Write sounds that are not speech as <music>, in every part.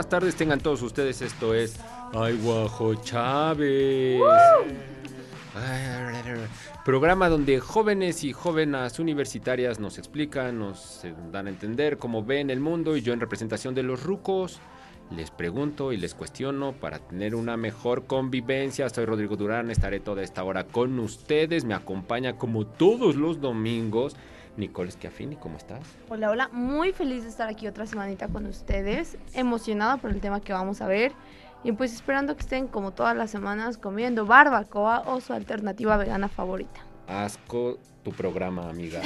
Buenas tardes, tengan todos ustedes. Esto es Ay Guajo Chávez. Programa donde jóvenes y jóvenes universitarias nos explican, nos dan a entender cómo ven el mundo y yo en representación de los rucos les pregunto y les cuestiono para tener una mejor convivencia. Soy Rodrigo Durán, estaré toda esta hora con ustedes. Me acompaña como todos los domingos Nicole Schiaffini, ¿cómo estás? Hola, hola, muy feliz de estar aquí otra semanita con ustedes, emocionada por el tema que vamos a ver y pues esperando que estén como todas las semanas comiendo barbacoa o su alternativa vegana favorita. Asco tu programa, amiga.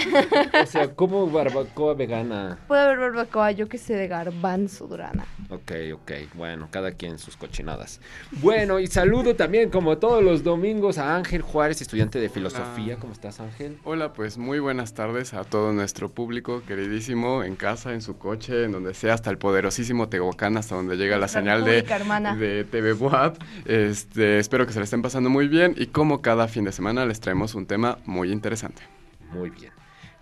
o sea, ¿cómo barbacoa vegana? Puede haber barbacoa, yo que sé, de garbanzo durana. Ok, ok. Bueno, cada quien sus cochinadas. Bueno, y saludo también, como todos los domingos, a Ángel Juárez, estudiante de filosofía. ¿Cómo estás, Ángel? Hola, pues muy buenas tardes a todo nuestro público queridísimo, en casa, en su coche, en donde sea, hasta el poderosísimo Tehuacán, hasta donde llega la señal de, de TV Buap. Este, espero que se le estén pasando muy bien y como cada fin de semana les traemos un tema muy interesante. Muy bien.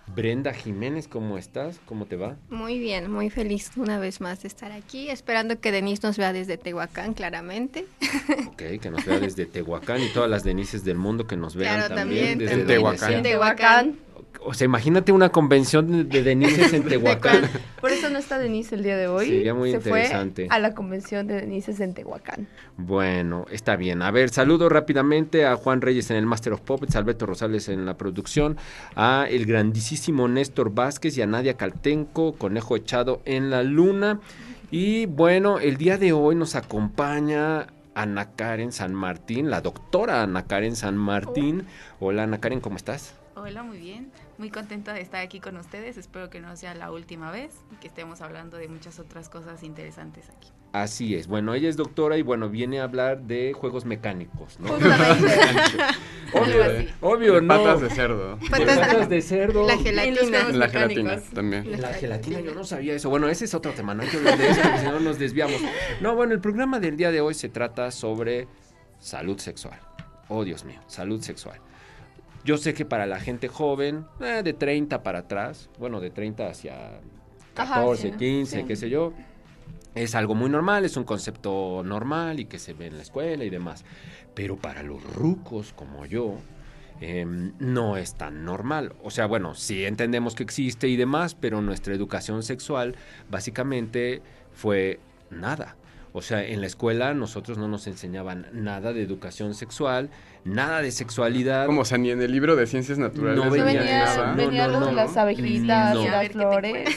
Brenda Jiménez, ¿cómo estás? ¿Cómo te va? Muy bien, muy feliz una vez más de estar aquí, esperando que Denise nos vea desde Tehuacán, claramente. <laughs> Ok, que nos vea desde Tehuacán y todas las Denises del mundo que nos vean también, desde en Tehuacán. Tehuacán. O sea, imagínate una convención de Denises en <laughs> Tehuacán. Por eso no está Denise el día de hoy. Sería muy Se interesante. Fue a la convención de Denises en Tehuacán. Bueno, está bien. A ver, saludo rápidamente a Juan Reyes en el Master of Puppets, a Alberto Rosales en la producción, a el grandísimo Néstor Vázquez y a Nadia Caltenco, Conejo Echado en la Luna. Y bueno, el día de hoy nos acompaña Ana Karen San Martín, la doctora Ana Karen San Martín. Hola Ana Karen, ¿cómo estás? Hola, muy bien. Muy contenta de estar aquí con ustedes. Espero que no sea la última vez y que estemos hablando de muchas otras cosas interesantes aquí. Así es. Bueno, ella es doctora y bueno, viene a hablar de juegos mecánicos, ¿no? <laughs> <laughs> obvio, obvio, no. Patas de cerdo. De patas de cerdo. La gelatina. La gelatina también. La gelatina, yo no sabía eso. Bueno, ese es otro tema, no hay que hablar de eso, porque si no nos desviamos. No, bueno, el programa del día de hoy se trata sobre salud sexual. Oh, Dios mío, salud sexual. Yo sé que para la gente joven, eh, de 30 para atrás, bueno, de 30 hacia 14, Ajá, sí, 15, sí. qué sé yo, es algo muy normal, es un concepto normal y que se ve en la escuela y demás. Pero para los rucos como yo, em, no es tan normal. O sea, bueno, sí entendemos que existe y demás, pero nuestra educación sexual básicamente fue nada. O sea, en la escuela nosotros no nos enseñaban nada de educación sexual, nada de sexualidad. Como, o sea, ni en el libro de ciencias naturales. No venía venía, nada. No, venía no, lo no. de las abejitas, No. y las flores.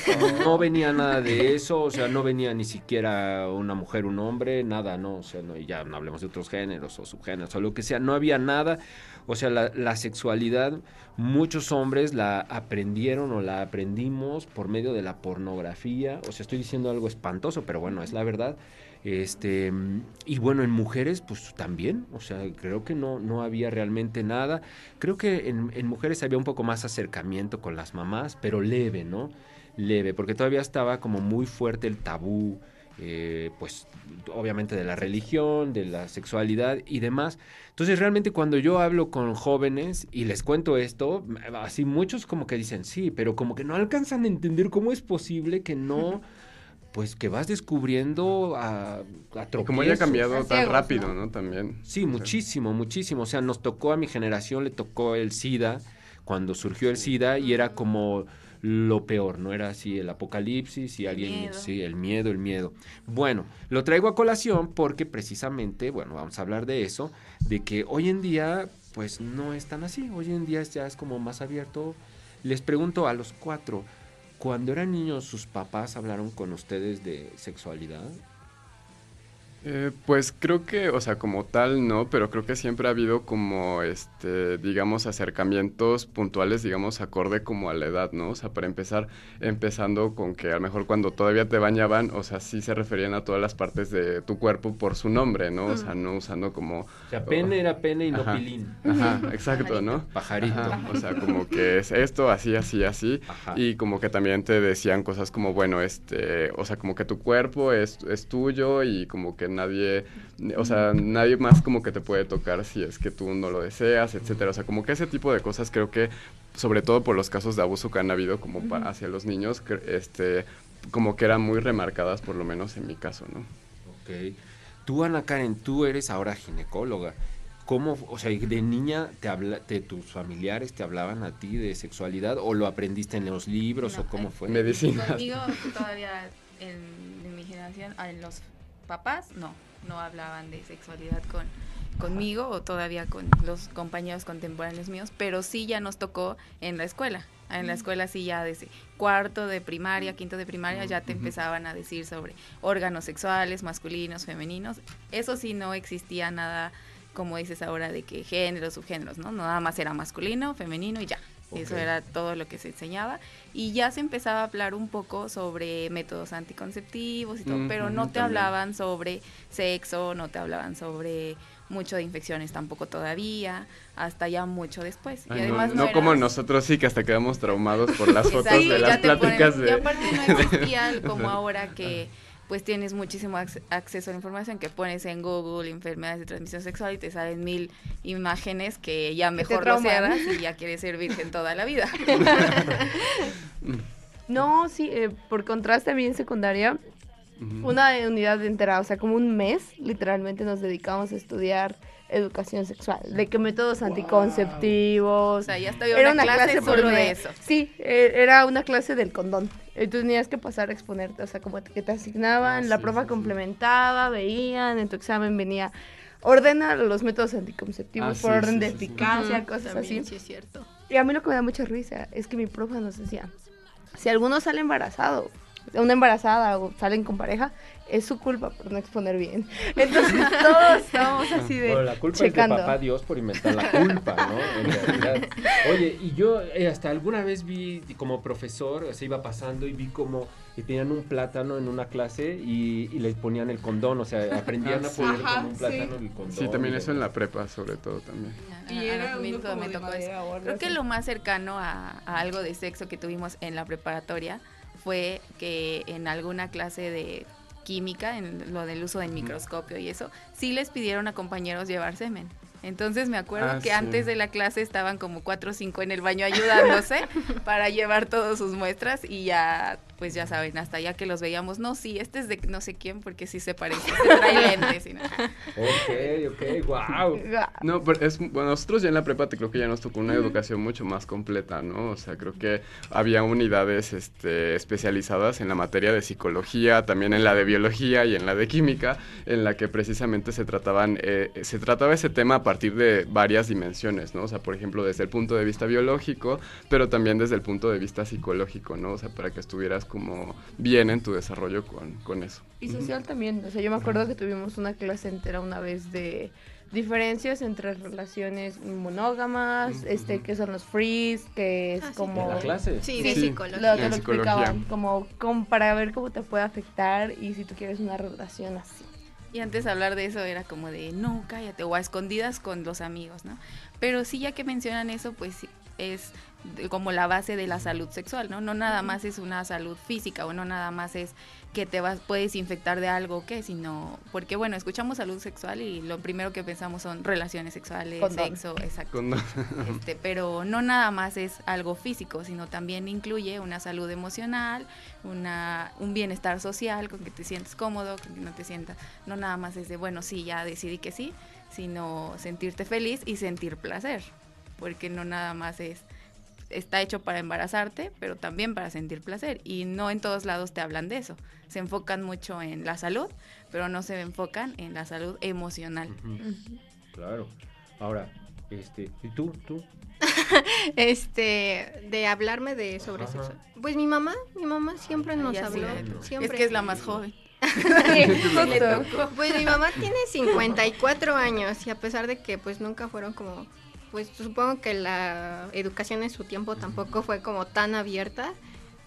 No venía nada de eso, o sea, no venía ni siquiera una mujer, un hombre, nada, no, o sea, no, y ya no hablemos de otros géneros o subgéneros o lo que sea, no había nada, o sea, la, la sexualidad, muchos hombres la aprendieron o la aprendimos por medio de la pornografía, o sea, estoy diciendo algo espantoso, pero bueno, es la verdad. Este, y bueno, en mujeres, pues también, o sea, creo que no, no había realmente nada. Creo que en, en mujeres había un poco más acercamiento con las mamás, pero leve, ¿no? Leve, porque todavía estaba como muy fuerte el tabú, eh, pues obviamente de la religión, de la sexualidad y demás. Entonces realmente cuando yo hablo con jóvenes y les cuento esto, así muchos como que dicen, sí, pero como que no alcanzan a entender cómo es posible que no <laughs> pues que vas descubriendo a, a Y como haya tropiezos. cambiado tan rápido, ¿no? También. Sí, muchísimo, muchísimo. O sea, nos tocó a mi generación, le tocó el SIDA, cuando surgió el SIDA, y era como lo peor, ¿no? Era así el apocalipsis y El alguien... miedo. Sí, el miedo, el miedo. Bueno, lo traigo a colación porque precisamente, bueno, vamos a hablar de eso, de que hoy en día, pues no es tan así. Hoy en día ya es como más abierto. Les pregunto a los cuatro, cuando eran niños, ¿sus papás hablaron con ustedes de sexualidad? Eh, pues creo que, o sea, como tal no, pero creo que siempre ha habido como, este, digamos, acercamientos puntuales, digamos, acorde como a la edad, ¿no? O sea, para empezar, empezando con que a lo mejor cuando todavía te bañaban, o sea, sí se referían a todas las partes de tu cuerpo por su nombre, ¿no? O sea, no usando como... O sea, pene era pene y no pilín. Ajá, exacto, ¿no? Pajarito. o sea, como que es esto, así, así, así. Y como que también te decían cosas como, bueno, este, o sea, como que tu cuerpo es, es tuyo y como que nadie, o sea, nadie más como que te puede tocar si es que tú no lo deseas, etcétera. O sea, como que ese tipo de cosas creo que, sobre todo por los casos de abuso que han habido como hacia los niños, este, como que eran muy remarcadas, por lo menos en mi caso, ¿no? Ok. Tú, Ana Karen, tú eres ahora ginecóloga. ¿Cómo, o sea, de niña te habla, de tus familiares te hablaban a ti de sexualidad o lo aprendiste en los libros o cómo fue? Medicina. Conmigo todavía en, en mi generación, en los papás no, no hablaban de sexualidad con conmigo o todavía con los compañeros contemporáneos míos, pero sí ya nos tocó en la escuela. En la escuela sí ya desde cuarto de primaria, quinto de primaria ya te empezaban a decir sobre órganos sexuales, masculinos, femeninos. Eso sí no existía nada como dices ahora de que géneros, subgéneros, ¿no? Nada más era masculino, femenino y ya. Eso era todo lo que se enseñaba. Y ya se empezaba a hablar un poco sobre métodos anticonceptivos y todo, pero no te hablaban sobre sexo, no te hablaban sobre mucho de infecciones tampoco todavía, hasta ya mucho después. y además no, como nosotros sí que hasta quedamos traumados por las <laughs> fotos de las pláticas de... Y aparte no <laughs> existía como ahora que pues tienes muchísimo acceso a la información que pones en Google enfermedades de transmisión sexual y te salen mil imágenes que ya mejor lo cierras y ya quieres ser virgen toda la vida. <laughs> no, sí, eh, por contraste a mí en secundaria, una unidad entera, o sea, como un mes, literalmente nos dedicamos a estudiar educación sexual, de qué métodos anticonceptivos. O sea, ya estaba era una, clase, solo de eso. Sí, e, era una clase del condón. Entonces tenías que pasar a exponerte, o sea, como que te asignaban, ah, la prueba complementaba, veían, en tu examen venía ordena los métodos anticonceptivos ah, por orden de eficacia, cosas así. Sí, es cierto. Y a mí lo que me da mucha risa es que mi profe nos decía, si alguno sale embarazado, una embarazada o salen con pareja, es su culpa por no exponer bien. <laughs> Entonces todos estamos así de. la culpa es de papá Dios por inventar la culpa, ¿no? En realidad. Oye, y yo eh, hasta alguna vez vi como profesor, se iba pasando y vi como que tenían un plátano en una clase y, les ponían el condón, o sea, aprendían a poner como un plátano el condón. Sí, también eso en la prepa, sobre todo también. Y era me tocó eso. Creo que lo más cercano a algo de sexo que tuvimos en la preparatoria fue que en alguna clase de química, en lo del uso del microscopio y eso, sí les pidieron a compañeros llevar semen. Entonces me acuerdo ah, que antes de la clase estaban como cuatro o cinco en el baño ayudándose <laughs> para llevar todas sus muestras y ya, pues ya saben, hasta ya que los veíamos, no, sí, este es de no sé quién porque sí se parece, se trae <laughs> lentes y nada. Ok, ok, wow. No, pero es, bueno, nosotros ya en la prepa te creo que ya nos tocó una educación mucho más completa, ¿no? O sea, creo que había unidades este, especializadas en la materia de psicología, también en la de biología y en la de química, en la que precisamente se trataban, eh, se trataba ese tema a partir de varias dimensiones, ¿no? O sea, por ejemplo, desde el punto de vista biológico, pero también desde el punto de vista psicológico, ¿no? O sea, para que estuvieras como bien en tu desarrollo con, eso. Y social también, o sea, yo me acuerdo que tuvimos una clase entera una vez de diferencias entre relaciones monógamas, este, que son los frees, que es ah, como... ¿La clase? Sí, de psicología. Lo, lo explicaban, como, como para ver cómo te puede afectar y si tú quieres una relación así. Y antes hablar de eso era como de, no, cállate, o a escondidas con los amigos, ¿no? Pero sí, ya que mencionan eso, pues es como la base de la salud sexual, ¿no? No nada más es una salud física o no nada más es que te vas, puedes infectar de algo o qué, sino, porque bueno, escuchamos salud sexual y lo primero que pensamos son relaciones sexuales, sexo, exacto. Este, pero no nada más es algo físico, sino también incluye una salud emocional, una, un bienestar social, con que te sientes cómodo, con que no te sientas, no nada más es de, bueno, sí, ya decidí que sí, sino sentirte feliz y sentir placer, porque no nada más es está hecho para embarazarte, pero también para sentir placer. Y no en todos lados te hablan de eso. Se enfocan mucho en la salud, pero no se enfocan en la salud emocional. Claro. Ahora, este, ¿y tú? ¿Tú? <laughs> este, de hablarme de sobre sexo. Pues mi mamá, mi mamá siempre nos habló. Es que es la más joven. <laughs> pues mi mamá tiene 54 años y a pesar de que pues nunca fueron como, pues supongo que la educación en su tiempo tampoco fue como tan abierta.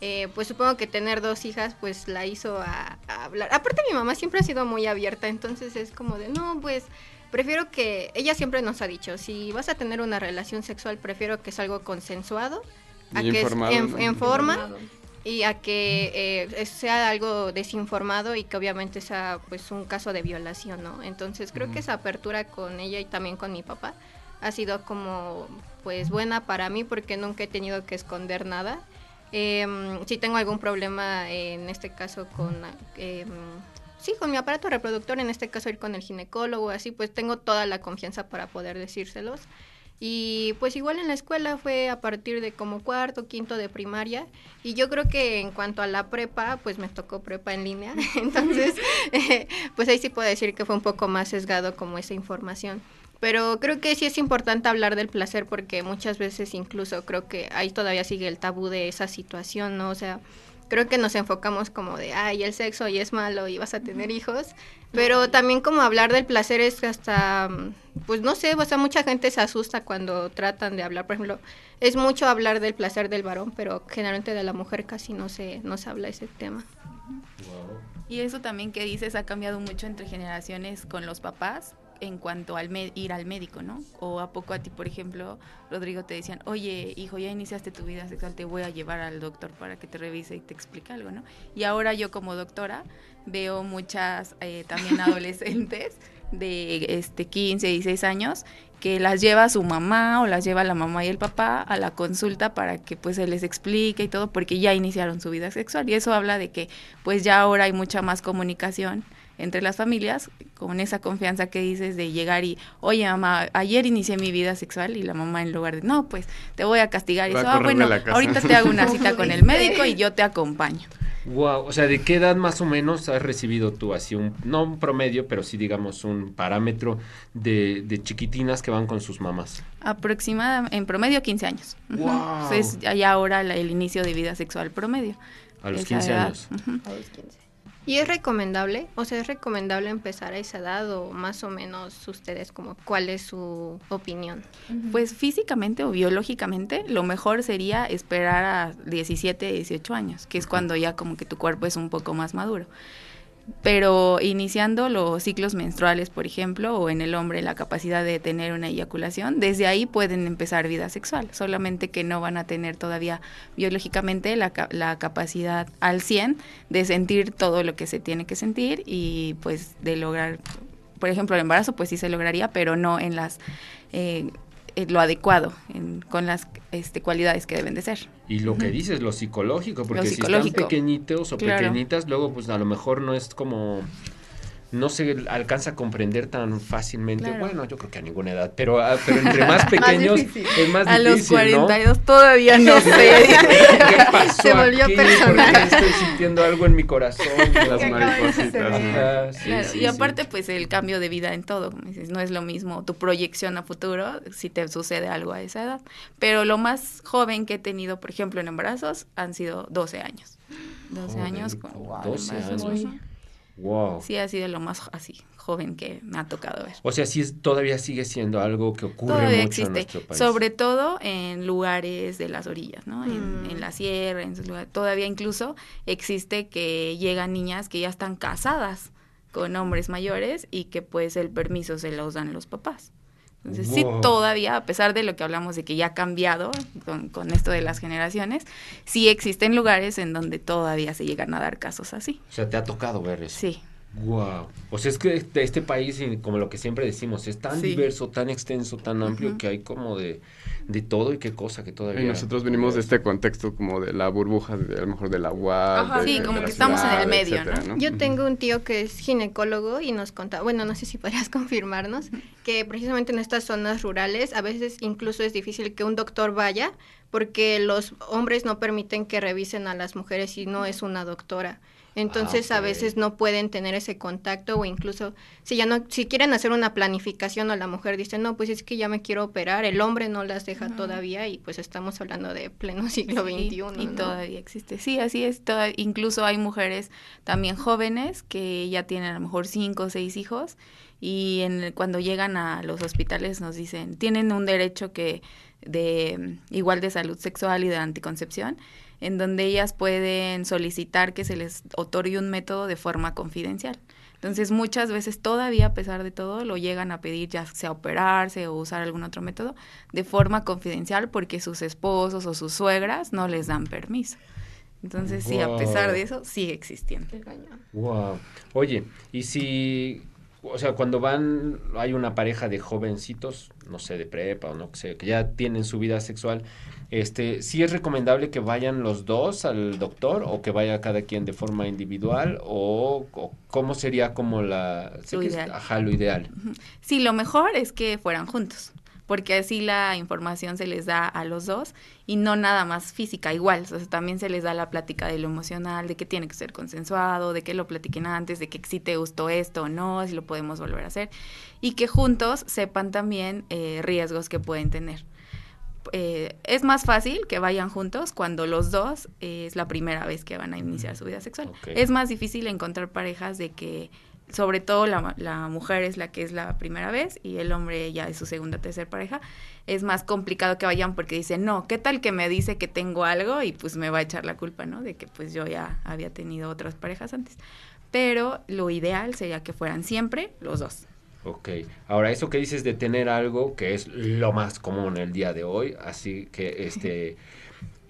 Eh, pues supongo que tener dos hijas pues la hizo a, hablar. Aparte mi mamá siempre ha sido muy abierta, entonces es como de, no, pues prefiero que, ella siempre nos ha dicho, si vas a tener una relación sexual, prefiero que es algo consensuado, a que es en, forma y a que eh, sea algo desinformado y que obviamente sea pues un caso de violación, ¿no? Entonces creo que esa apertura con ella y también con mi papá ha sido como pues buena para mí porque nunca he tenido que esconder nada. Eh, si tengo algún problema en este caso con eh, sí, con mi aparato reproductor, en este caso ir con el ginecólogo, así pues tengo toda la confianza para poder decírselos. Y pues igual en la escuela fue a partir de como cuarto, quinto de primaria. Y yo creo que en cuanto a la prepa, pues me tocó prepa en línea. <laughs> Entonces, <laughs> eh, pues ahí sí puedo decir que fue un poco más sesgado como esa información. Pero creo que sí es importante hablar del placer porque muchas veces incluso creo que ahí todavía sigue el tabú de esa situación, ¿no? O sea, creo que nos enfocamos como de, ay, el sexo y es malo y vas a tener hijos, pero también como hablar del placer es hasta, pues no sé, o sea, mucha gente se asusta cuando tratan de hablar, por ejemplo, es mucho hablar del placer del varón, pero generalmente de la mujer casi no se, no se habla ese tema. Y eso también que dices ha cambiado mucho entre generaciones con los papás, en cuanto al ir al médico, ¿no? O a poco a ti, por ejemplo, Rodrigo, te decían, oye, hijo, ya iniciaste tu vida sexual, te voy a llevar al doctor para que te revise y te explique algo, ¿no? Y ahora yo como doctora veo muchas eh, también <laughs> adolescentes de este 15, 16 años que las lleva su mamá o las lleva la mamá y el papá a la consulta para que pues se les explique y todo porque ya iniciaron su vida sexual y eso habla de que pues ya ahora hay mucha más comunicación entre las familias, con esa confianza que dices de llegar y, oye mamá, ayer inicié mi vida sexual y la mamá en lugar de, no, pues te voy a castigar y eso, ah, bueno, ahorita te hago una <laughs> cita con el médico y yo te acompaño. Wow, o sea, ¿de qué edad más o menos has recibido tú así un, no un promedio, pero sí digamos un parámetro de, de chiquitinas que van con sus mamás? Aproximadamente, en promedio 15 años. Wow. es ya ahora el inicio de vida sexual promedio. A los 15 años. A los 15. ¿Y es recomendable? O sea, ¿es recomendable empezar a esa edad o más o menos ustedes como cuál es su opinión? Pues físicamente o biológicamente lo mejor sería esperar a 17, 18 años, que es cuando ya como que tu cuerpo es un poco más maduro pero iniciando los ciclos menstruales, por ejemplo, o en el hombre la capacidad de tener una eyaculación, desde ahí pueden empezar vida sexual, solamente que no van a tener todavía biológicamente la, la capacidad al 100 de sentir todo lo que se tiene que sentir y pues de lograr, por ejemplo, el embarazo pues sí se lograría, pero no en las... Eh, eh, lo adecuado con las este, cualidades que deben de ser. Y lo que dices, lo psicológico, porque si están pequeñitos o pequeñitas, luego pues a lo mejor no es como no se alcanza a comprender tan fácilmente. Bueno, yo creo que a ninguna edad, pero, ah, pero entre más <laughs> pequeños es más difícil. A los 42 todavía <laughs> no sé. ¿Qué pasó se volvió personal. estoy sintiendo algo en mi corazón. <laughs> Las maripositas. y aparte, pues el cambio de vida en todo. No es lo mismo tu proyección a futuro si te sucede algo a esa edad. Pero lo más joven que he tenido, por ejemplo, en embarazos, han sido 12 años. 12 años con 12 años. Wow. Sí, ha sido lo más así joven que me ha tocado ver. O sea, sí todavía sigue siendo algo que ocurre mucho en nuestro país. Sobre todo en lugares de las orillas, ¿no? En, mm. la sierra, en Todavía incluso existe que llegan niñas que ya están casadas con hombres mayores y que pues el permiso se los dan los papás. Entonces sí, todavía, a pesar de lo que hablamos de que ya ha cambiado con, con, esto de las generaciones, sí existen lugares en donde todavía se llegan a dar casos así. O sea, te ha tocado ver eso. Sí. Wow. O sea, es que este, este país, como lo que siempre decimos, es tan diverso, tan extenso, tan amplio, que hay como de, de todo y qué cosa que todavía... Y nosotros venimos de este contexto como de la burbuja, de, a lo mejor de la UAP. sí, como que estamos en el medio, ¿no? Yo tengo un tío que es ginecólogo y nos contaba, bueno, no sé si podrías <laughs> confirmarnos, que precisamente en estas zonas rurales a veces incluso es difícil que un doctor vaya porque los hombres no permiten que revisen a las mujeres si no es una doctora. Entonces a veces no pueden tener ese contacto o incluso si ya no si quieren hacer una planificación o la mujer dice, "No, pues es que ya me quiero operar", el hombre no las deja todavía y pues estamos hablando de pleno siglo XXI. Y todavía existe. Sí, así es. incluso hay mujeres también jóvenes que ya tienen a lo mejor cinco o seis hijos y en, cuando llegan a los hospitales nos dicen, "Tienen un derecho que de igual de salud sexual y de anticoncepción." En donde ellas pueden solicitar que se les otorgue un método de forma confidencial. Entonces muchas veces todavía a pesar de todo lo llegan a pedir ya sea operarse o usar algún otro método de forma confidencial porque sus esposos o sus suegras no les dan permiso. Entonces sí, a pesar de eso sigue existiendo. Wow. Oye, y si o sea, cuando van, hay una pareja de jovencitos, no sé, de prepa o no sé, que ya tienen su vida sexual, este, ¿sí es recomendable que vayan los dos al doctor o que vaya cada quien de forma individual o, cómo sería como la... Lo ideal. ajá, lo ideal. Sí, lo mejor es que fueran juntos porque así la información se les da a los dos y no nada más física, igual, o sea, también se les da la plática de lo emocional, de que tiene que ser consensuado, de que lo platiquen antes, de que si te gustó esto o no, si lo podemos volver a hacer, y que juntos sepan también eh, riesgos que pueden tener. Eh, es más fácil que vayan juntos cuando los dos eh, es la primera vez que van a iniciar su vida sexual. Es más difícil encontrar parejas de que, sobre todo la, la, mujer es la que es la primera vez y el hombre ya es su segunda o tercera pareja. Es más complicado que vayan porque dicen, no, ¿qué tal que me dice que tengo algo y pues me va a echar la culpa, ¿no? De que pues yo ya había tenido otras parejas antes. Pero lo ideal sería que fueran siempre los dos. Ok, ahora eso que dices de tener algo que es lo más común el día de hoy, así que este <laughs>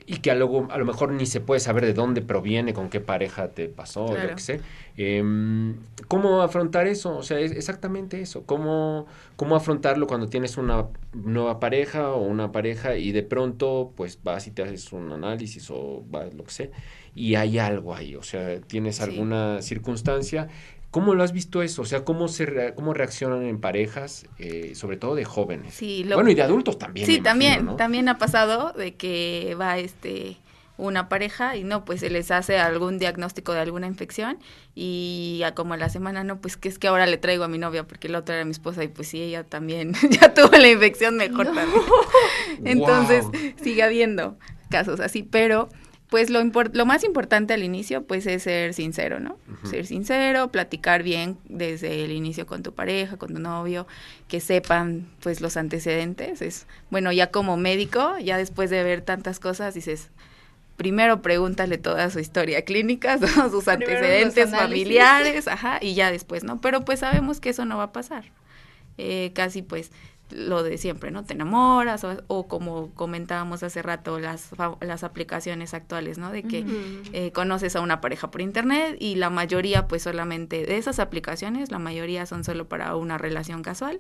y que a lo, a lo mejor ni se puede saber de dónde proviene, con qué pareja te pasó, lo que sé. Em, ¿Cómo afrontar eso? O sea, es exactamente eso. ¿Cómo, ¿Cómo afrontarlo cuando tienes una nueva pareja o una pareja y de pronto pues vas y te haces un análisis o vas, lo que sé y hay algo ahí? O sea, tienes alguna circunstancia ¿Cómo lo has visto eso? O sea, ¿cómo, se cómo reaccionan en parejas, eh, sobre todo de jóvenes? Sí, bueno, y de adultos también. Sí, también, también ha pasado de que va este una pareja y no, pues se les hace algún diagnóstico de alguna infección y ya como a la semana, no, pues que es que ahora le traigo a mi novia porque la otra era mi esposa y pues sí, ella también <laughs> ya tuvo la infección, mejor también. <laughs> Entonces sigue habiendo casos así, pero pues lo, lo más importante al inicio, pues es ser sincero, ¿no? Ser sincero, platicar bien desde el inicio con tu pareja, con tu novio, que sepan, pues, los antecedentes. Es, bueno, ya como médico, ya después de ver tantas cosas, dices, primero pregúntale toda su historia clínica, <laughs> todos sus antecedentes familiares, ajá, y ya después, ¿no? Pero pues sabemos que eso no va a pasar. Eh, casi pues lo de siempre, ¿no? Te enamoras o, como comentábamos hace rato las, las aplicaciones actuales, ¿no? De que eh, conoces a una pareja por internet y la mayoría pues solamente de esas aplicaciones, la mayoría son solo para una relación casual.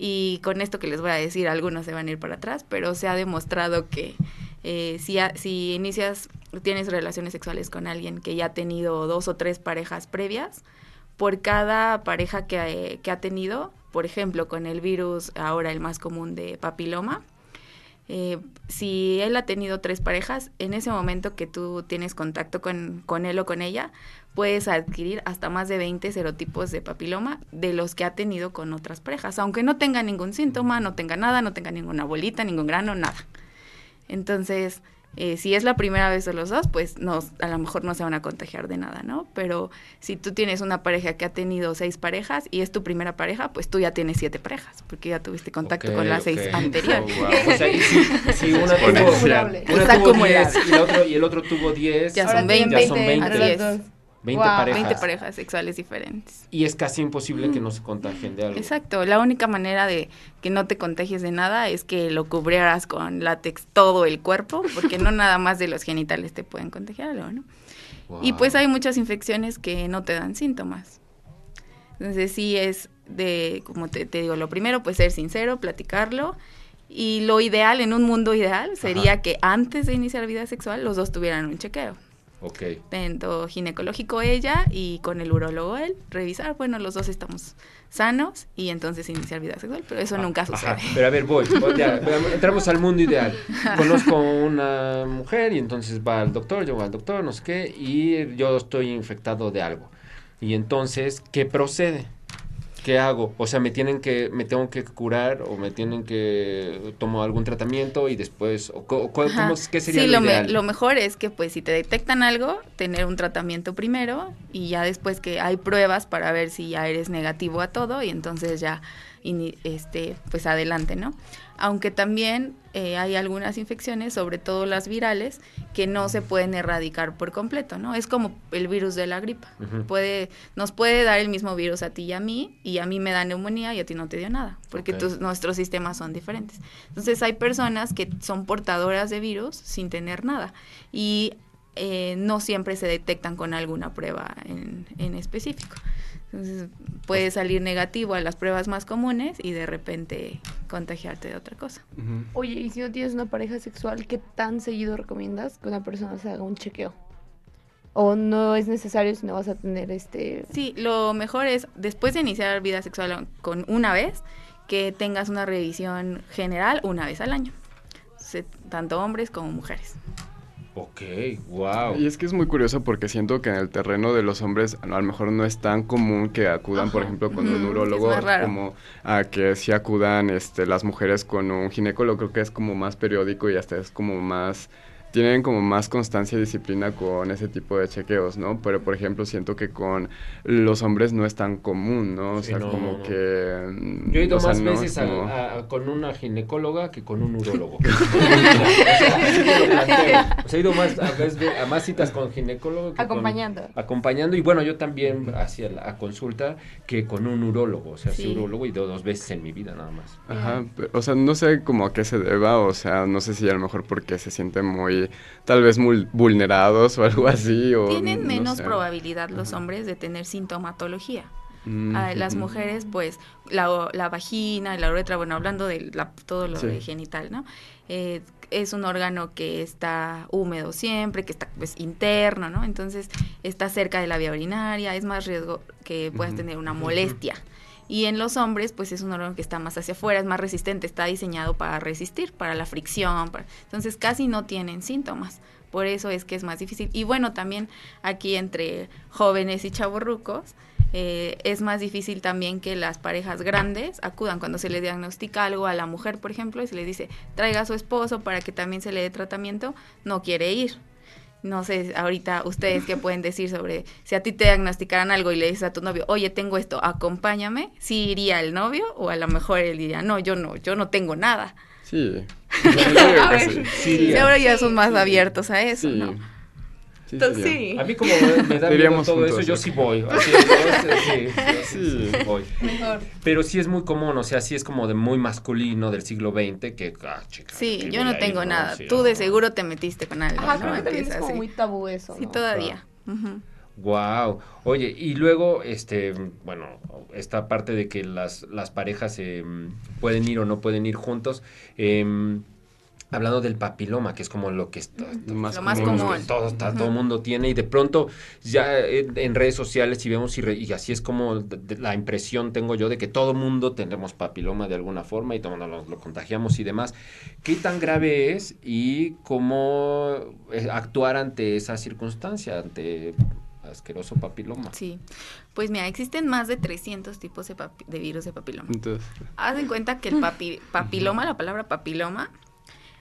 Y con esto que les voy a decir, algunos se van a ir para atrás, pero se ha demostrado que eh, si, si inicias, tienes relaciones sexuales con alguien que ya ha tenido dos o tres parejas previas, por cada pareja que, que ha tenido, por ejemplo, con el virus ahora el más común de papiloma, eh, si él ha tenido tres parejas, en ese momento que tú tienes contacto con, con, él o con ella, puedes adquirir hasta más de 20 serotipos de papiloma de los que ha tenido con otras parejas, aunque no tenga ningún síntoma, no tenga nada, no tenga ninguna bolita, ningún grano, nada. Entonces, eh, si es la primera vez de los dos, pues no, a lo mejor no se van a contagiar de nada, ¿no? Pero si tú tienes una pareja que ha tenido seis parejas y es tu primera pareja, pues tú ya tienes siete parejas, porque ya tuviste contacto con las seis anteriores. O sea, y si, una tuvo, diez y el, otro, y el otro tuvo diez, ya son veinte. Ya son 20. 20 parejas. 20 parejas sexuales diferentes. Y es casi imposible que no se contagien de algo. Exacto, la única manera de que no te contagies de nada es que lo cubrieras con látex todo el cuerpo, porque no <laughs> nada más de los genitales te pueden contagiar algo, ¿no? Y pues hay muchas infecciones que no te dan síntomas. Entonces sí es de, como te, digo, lo primero pues ser sincero, platicarlo. Y lo ideal, en un mundo ideal, sería que antes de iniciar vida sexual los dos tuvieran un chequeo Ok. Dentro ginecológico ella y con el urólogo él, revisar, bueno, los dos estamos sanos y entonces iniciar vida sexual, pero eso Ah, nunca sucede. Ajá, Pero a ver, voy. voy, veamos, <laughs> entramos al mundo ideal. Conozco una mujer y entonces va al doctor, yo voy al doctor, no sé qué, y yo estoy infectado de algo. Y entonces, ¿qué procede? ¿Qué hago? O sea, me tienen que, me tengo que curar o me tienen que tomo algún tratamiento y después, o, co- co- Ajá. ¿cómo, es- ¿qué sería sí, lo, lo, me- ideal? lo mejor es que pues si te detectan algo, tener un tratamiento primero y ya después que hay pruebas para ver si ya eres negativo a todo y entonces ya este pues adelante, ¿no? Aunque también eh, hay algunas infecciones, sobre todo las virales, que no se pueden erradicar por completo, ¿no? Es como el virus de la gripa. Puede, nos puede dar el mismo virus a ti y a mí, y a mí me da neumonía y a ti no te dio nada, porque tus- nuestros sistemas son diferentes. Entonces hay personas que son portadoras de virus sin tener nada y eh, no siempre se detectan con alguna prueba en, en específico. Entonces puede salir negativo a las pruebas más comunes y de repente contagiarte de otra cosa. Oye, y si no tienes una pareja sexual, ¿qué tan seguido recomiendas que una persona se haga un chequeo? O no es necesario si no vas a tener este... Sí, lo mejor es después de iniciar vida sexual con una vez, que tengas una revisión general una vez al año, tanto hombres como mujeres. Ok, wow. Y es que es muy curioso porque siento que en el terreno de los hombres a lo mejor no es tan común que acudan, por ejemplo, con un urólogo como a que sí acudan este, las mujeres con un ginecólogo. Creo que es como más periódico y hasta es como más tienen como más constancia y disciplina con ese tipo de chequeos, ¿no? Pero, por ejemplo, siento que con los hombres no es tan común, ¿no? O Sí, sea, no, como no, no. que... mm, Yo he ido sea, más veces a- como- a- a- con una ginecóloga que con un urólogo. <laughs> o, sea, he ido más a, veces- a más citas con ginecólogo que con- Acompañando. acompañando. Y bueno, yo también hacía la a consulta que con un urólogo. O sea, sí, Sí. urólogo y do- dos veces en mi vida nada más. Ajá, o sea, no sé como a qué se deba, o sea, no sé si a lo mejor porque se sienten muy, tal vez muy vulnerados o algo así, o... Tienen no menos sé. probabilidad los Ajá. hombres de tener sintomatología. Mm, A las mujeres, pues, la, la vagina y la uretra, bueno, hablando de la- todo lo Sí. de genital, ¿no? Eh, es un órgano que está húmedo siempre, que está pues, interno, ¿no? Entonces está cerca de la vía urinaria, es más riesgo que puedas tener una molestia. Y en los hombres, pues es un órgano que está más hacia afuera, es más resistente, está diseñado para resistir, para la fricción. para- Entonces casi no tienen síntomas. Por eso es que es más difícil. Y bueno, también aquí entre jóvenes y chavorrucos, eh, es más difícil también que las parejas grandes acudan cuando se le diagnostica algo a la mujer, por ejemplo, y se le dice traiga a su esposo para que también se le dé tratamiento, no quiere ir. No sé, ahorita ustedes qué pueden decir sobre si a ti te diagnosticaran algo y le dices a tu novio, oye, tengo esto, acompáñame, si iría el novio o a lo mejor él diría, no, yo no, yo no tengo nada. Sí. <laughs> Sí. Sí, ya. ahora ya son más abiertos a eso, Sí. ¿no? Sí, Entonces, sí. A mí como me- da miedo todo juntos, eso, yo sí. voy. Así, yo sí, sí, sí, Sí. sí voy. Mejor. Pero sí es muy común, o sea, sí es como de muy masculino del siglo XX que, ah, chica, Sí, ¿qué yo no tengo ir, nada. Tú de seguro te metiste con algo, Ajá, ¿no? creo que también es como muy tabú eso, Sí, ¿no? todavía. Wow. Oye, y luego, este, bueno, esta parte de que las, las parejas eh, pueden ir o no pueden ir juntos, em, hablando del papiloma, que es como lo que está, más Lo más común. todo, está- todo mundo tiene y de pronto ya en, en redes sociales y vemos y, re- y así es como de- de- la impresión tengo yo de que todo mundo tenemos papiloma de alguna forma y todo mundo lo, lo contagiamos y demás. ¿Qué tan grave es y cómo eh, actuar ante esa circunstancia, ante asqueroso papiloma? Sí. Pues mira, existen más de 300 tipos de, papi- de virus de papiloma. Entonces, Haz en cuenta que el papi- papiloma, la palabra papiloma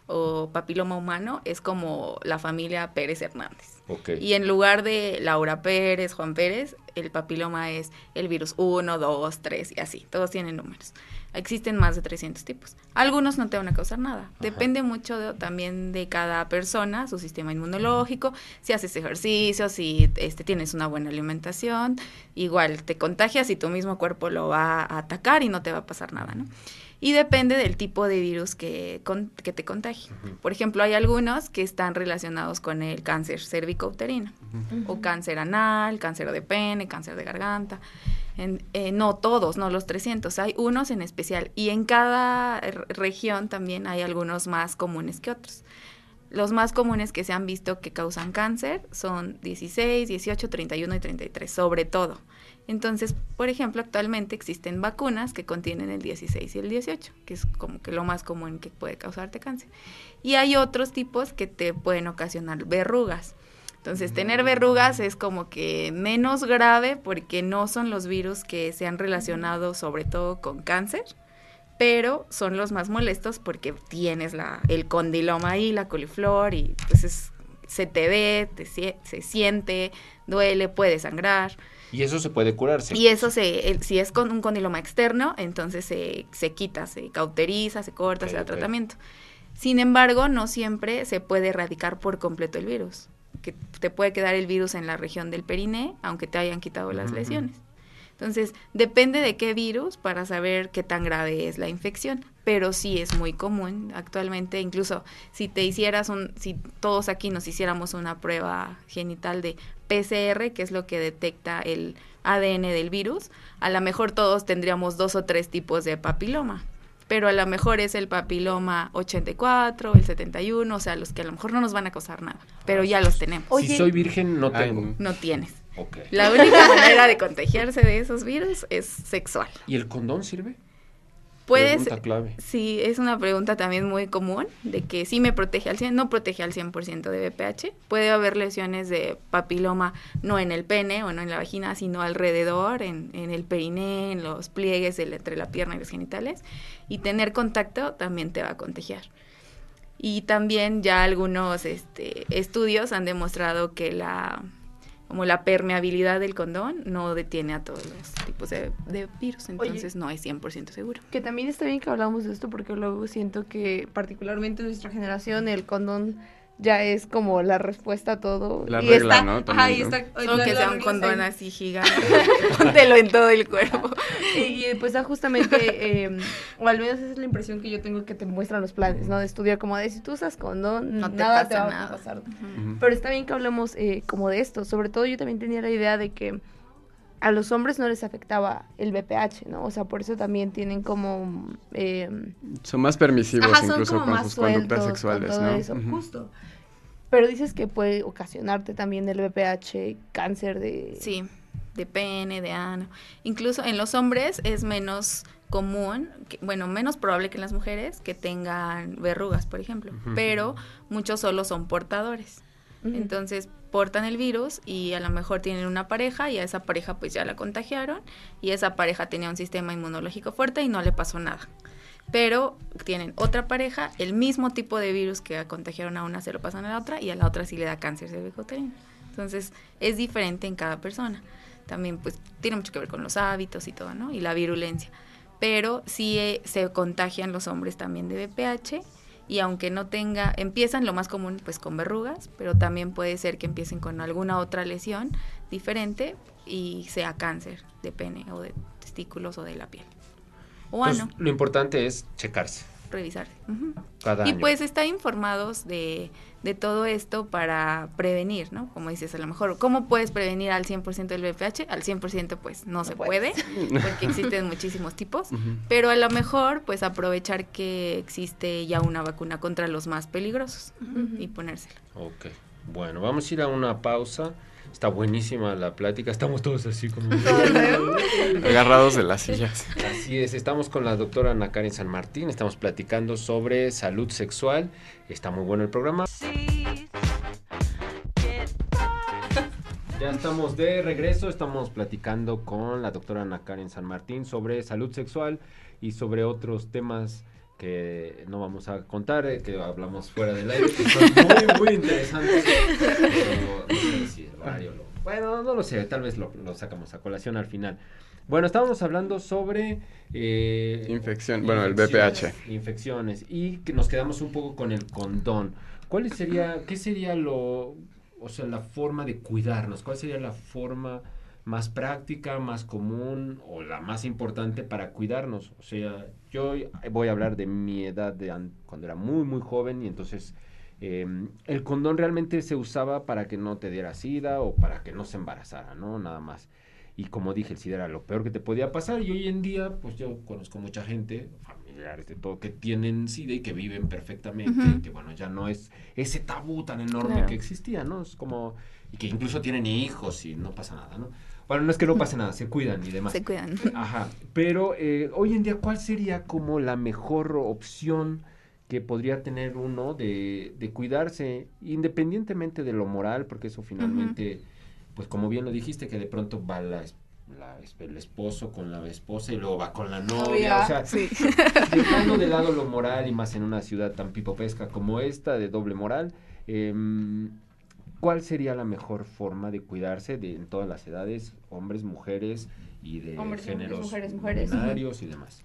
o papiloma humano es como la familia Pérez Hernández. Y en lugar de Laura Pérez, Juan Pérez, el papiloma es el virus 1, 2, 3 y así. Todos tienen números. Existen más de 300 tipos. Algunos no te van a causar nada. Depende mucho de- también de cada persona, su sistema inmunológico, si haces ejercicio, si este, tienes una buena alimentación. Igual te contagias y tu mismo cuerpo lo va a atacar y no te va a pasar nada, ¿no? Y depende del tipo de virus que, con- que te contagie. Por ejemplo, hay algunos que están relacionados con el cáncer cervicouterino o cáncer anal, cáncer de pene, cáncer de garganta. En- eh, no todos, no los 300, hay unos en especial y en cada región también hay algunos más comunes que otros. los más comunes que se han visto que causan cáncer son 16, 18, 31 y 33, sobre todo. Entonces, por ejemplo, actualmente existen vacunas que contienen el 16 y el 18, que es como que lo más común que puede causarte cáncer. Y hay otros tipos que te pueden ocasionar verrugas. Entonces, tener verrugas es como que menos grave porque no son los virus que se han relacionado sobre todo con cáncer, pero son los más molestos porque tienes la, el condiloma ahí, la coliflor, y pues se te ve, se siente, duele, puede sangrar. Y eso se puede curarse. Y eso se, si es con un condiloma externo, entonces se, se quita, se cauteriza, se corta, se da tratamiento. Sin embargo, no siempre se puede erradicar por completo el virus, que te puede quedar el virus en la región del periné, aunque te hayan quitado las lesiones. Entonces, depende de qué virus para saber qué tan grave es la infección, pero sí es muy común actualmente, incluso si te hicieras un, si todos aquí nos hiciéramos una prueba genital de PCR, que es lo que detecta el ADN del virus, a lo mejor todos tendríamos dos o tres tipos de papiloma pero a lo mejor es el papiloma 84, el 71, o sea, los que a lo mejor no nos van a causar nada, pero ya los tenemos. si soy virgen, no tengo. No tienes. La única manera de contagiarse de esos virus es sexual. ¿Y el condón sirve? Puedes, clave. sí, es una pregunta también muy común, de que sí me protege al 100, no protege al 100% de BPH. Puede haber lesiones de papiloma no en el pene o no en la vagina, sino alrededor, en, en el peiné, en los pliegues entre la pierna y los genitales. Y tener contacto también te va a contagiar. Y también ya algunos este, estudios han demostrado que la como la permeabilidad del condón no detiene a todos los tipos de, virus, entonces no es 100% seguro. Que también está bien que hablamos de esto porque luego siento que particularmente en nuestra generación el condón ya es como la respuesta a todo. La regla, ¿no? ahí está. Solo que sea un condón así gigante. <laughs> Póntelo en todo el cuerpo. Y, pues da justamente, em, o al menos esa es la impresión que yo tengo que te muestran los planes, ¿no? De estudiar como de si tú usas condón, no nada te va a pasar. Pero está bien que hablemos eh, como de esto. Sobre todo yo también tenía la idea de que a los hombres no les afectaba el BPH, ¿no? O sea, por eso también tienen como... Eh, son más permisivos incluso con sus conductas sexuales, ¿no? Eso, justo. Pero dices que puede ocasionarte también el BPH cáncer de... Sí, de pene, de ano. Incluso en los hombres es menos común, bueno, menos probable que en las mujeres que tengan verrugas, por ejemplo, pero muchos solo son portadores. Entonces portan el virus y a lo mejor tienen una pareja y a esa pareja pues ya la contagiaron y esa pareja tenía un sistema inmunológico fuerte y no le pasó nada. Pero tienen otra pareja, el mismo tipo de virus que contagiaron a una se lo pasan a la otra y a la otra sí le da cáncer cervicouterino. Entonces es diferente en cada persona. También pues tiene mucho que ver con los hábitos y todo, ¿no? Y la virulencia. Pero sí eh, se contagian los hombres también de VPH y aunque no tenga, empiezan lo más común pues con verrugas, pero también puede ser que empiecen con alguna otra lesión diferente y sea cáncer de pene o de testículos o de la piel. O ano. Lo importante es checarse revisarse. y pues estar informados de, de, todo esto para prevenir, ¿no? Como dices, a lo mejor, ¿cómo puedes prevenir al 100% del VPH? Al 100% pues no, se puede, <laughs> porque existen muchísimos tipos, pero a lo mejor pues aprovechar que existe ya una vacuna contra los más peligrosos y ponérsela. Ok, bueno, vamos a ir a una pausa. Está buenísima la plática, estamos todos así como... <laughs> Agarrados de las sillas. Así es, estamos con la doctora Ana Karen San Martín, estamos platicando sobre salud sexual, está muy bueno el programa. Ya estamos de regreso, estamos platicando con la doctora Ana Karen San Martín sobre salud sexual y sobre otros temas que no vamos a contar, eh, que hablamos fuera del aire, que son <laughs> muy, muy interesantes. bueno, no lo sé, tal vez lo, sacamos a colación al final. Bueno, estábamos hablando sobre... Eh, Infección, bueno, el BPH. Infecciones, y que nos quedamos un poco con el condón. ¿Cuál sería, qué sería lo, o sea, la forma de cuidarnos? ¿Cuál sería la forma más práctica, más común o la más importante para cuidarnos. O sea, yo voy a hablar de mi edad de cuando era muy, muy joven y entonces em, el condón realmente se usaba para que no te diera sida o para que no se embarazara, ¿no? Nada más. y como dije, el SIDA era lo peor que te podía pasar y hoy en día pues yo conozco mucha gente, familiares de todo, que tienen SIDA y que viven perfectamente, que bueno, ya no es ese tabú tan enorme que existía, ¿no? Es como, y que incluso tienen hijos y no pasa nada, ¿no? Bueno, no es que no pase <laughs> nada, se cuidan y demás. Se cuidan. Ajá, pero eh, hoy en día, ¿cuál sería como la mejor opción que podría tener uno de, de cuidarse, independientemente de lo moral, porque eso finalmente, pues como bien lo dijiste, que de pronto va la, el esposo con la esposa y luego va con la novia, o sea, <laughs> dejando de lado lo moral y más en una ciudad tan pipopesca como esta, de doble moral, eh, ¿cuál sería la mejor forma de cuidarse de, en todas las edades, hombres, mujeres y de géneros mujeres, mujeres, y demás?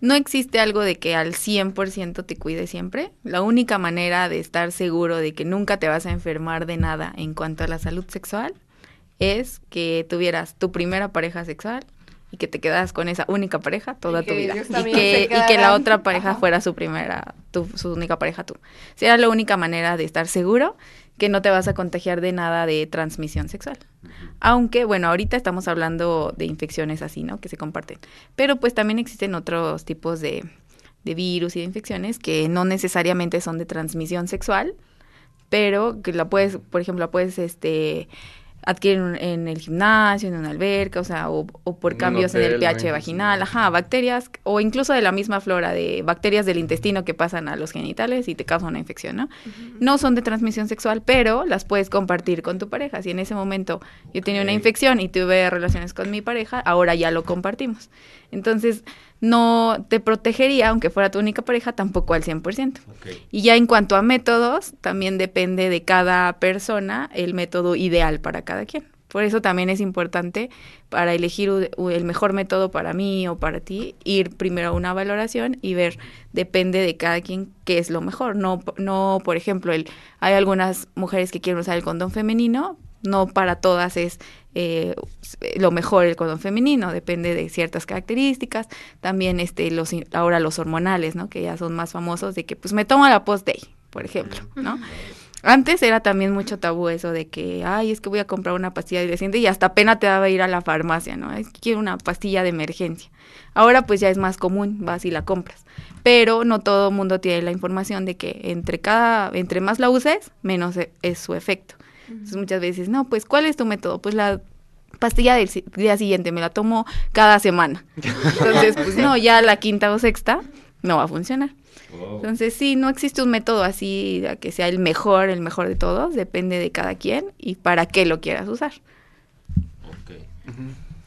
No existe algo de que al 100% te cuide siempre. La única manera de estar seguro de que nunca te vas a enfermar de nada en cuanto a la salud sexual es que tuvieras tu primera pareja sexual y que te quedas con esa única pareja toda tu vida y que, y que la otra pareja fuera su primera, tu, su única pareja tú. Sería la única manera de estar seguro que no te vas a contagiar de nada de transmisión sexual. Aunque, bueno, ahorita estamos hablando de infecciones así, ¿no? Que se comparten. Pero pues también existen otros tipos de, de virus y de infecciones que no necesariamente son de transmisión sexual, pero que la puedes, por ejemplo, la puedes, este, adquieren en el gimnasio, en una alberca, o sea, o, por cambios en el pH vaginal, ajá, bacterias, o incluso de la misma flora, de bacterias del intestino que pasan a los genitales y te causan una infección, ¿no? No son de transmisión sexual, pero las puedes compartir con tu pareja. Si en ese momento yo tenía una infección y tuve relaciones con mi pareja, ahora ya lo compartimos. Entonces, no te protegería, aunque fuera tu única pareja, tampoco al 100%. Y ya en cuanto a métodos, también depende de cada persona el método ideal para cada quien. Por eso también es importante para elegir el mejor método para mí o para ti, ir primero a una valoración y ver, depende de cada quien qué es lo mejor. No, no por ejemplo, el, hay algunas mujeres que quieren usar el condón femenino, no para todas es eh, lo mejor el condón femenino, depende de ciertas características, también este los ahora los hormonales, ¿no? Que ya son más famosos de que pues me tomo la post day, por ejemplo, ¿no? Antes era también mucho tabú eso de que, ay, es que voy a comprar una pastilla de y hasta pena te daba ir a la farmacia, ¿no? Es que quiero una pastilla de emergencia. Ahora pues ya es más común, vas y la compras. Pero no todo el mundo tiene la información de que entre cada, entre más la uses, menos e, es su efecto. Entonces muchas veces, no, pues ¿cuál es tu método? Pues la pastilla del día siguiente me la tomo cada semana. Entonces, pues no, ya la quinta o sexta no va a funcionar. Entonces, sí, no existe un método así que sea el mejor, el mejor de todos, depende de cada quien y para qué lo quieras usar. Ok.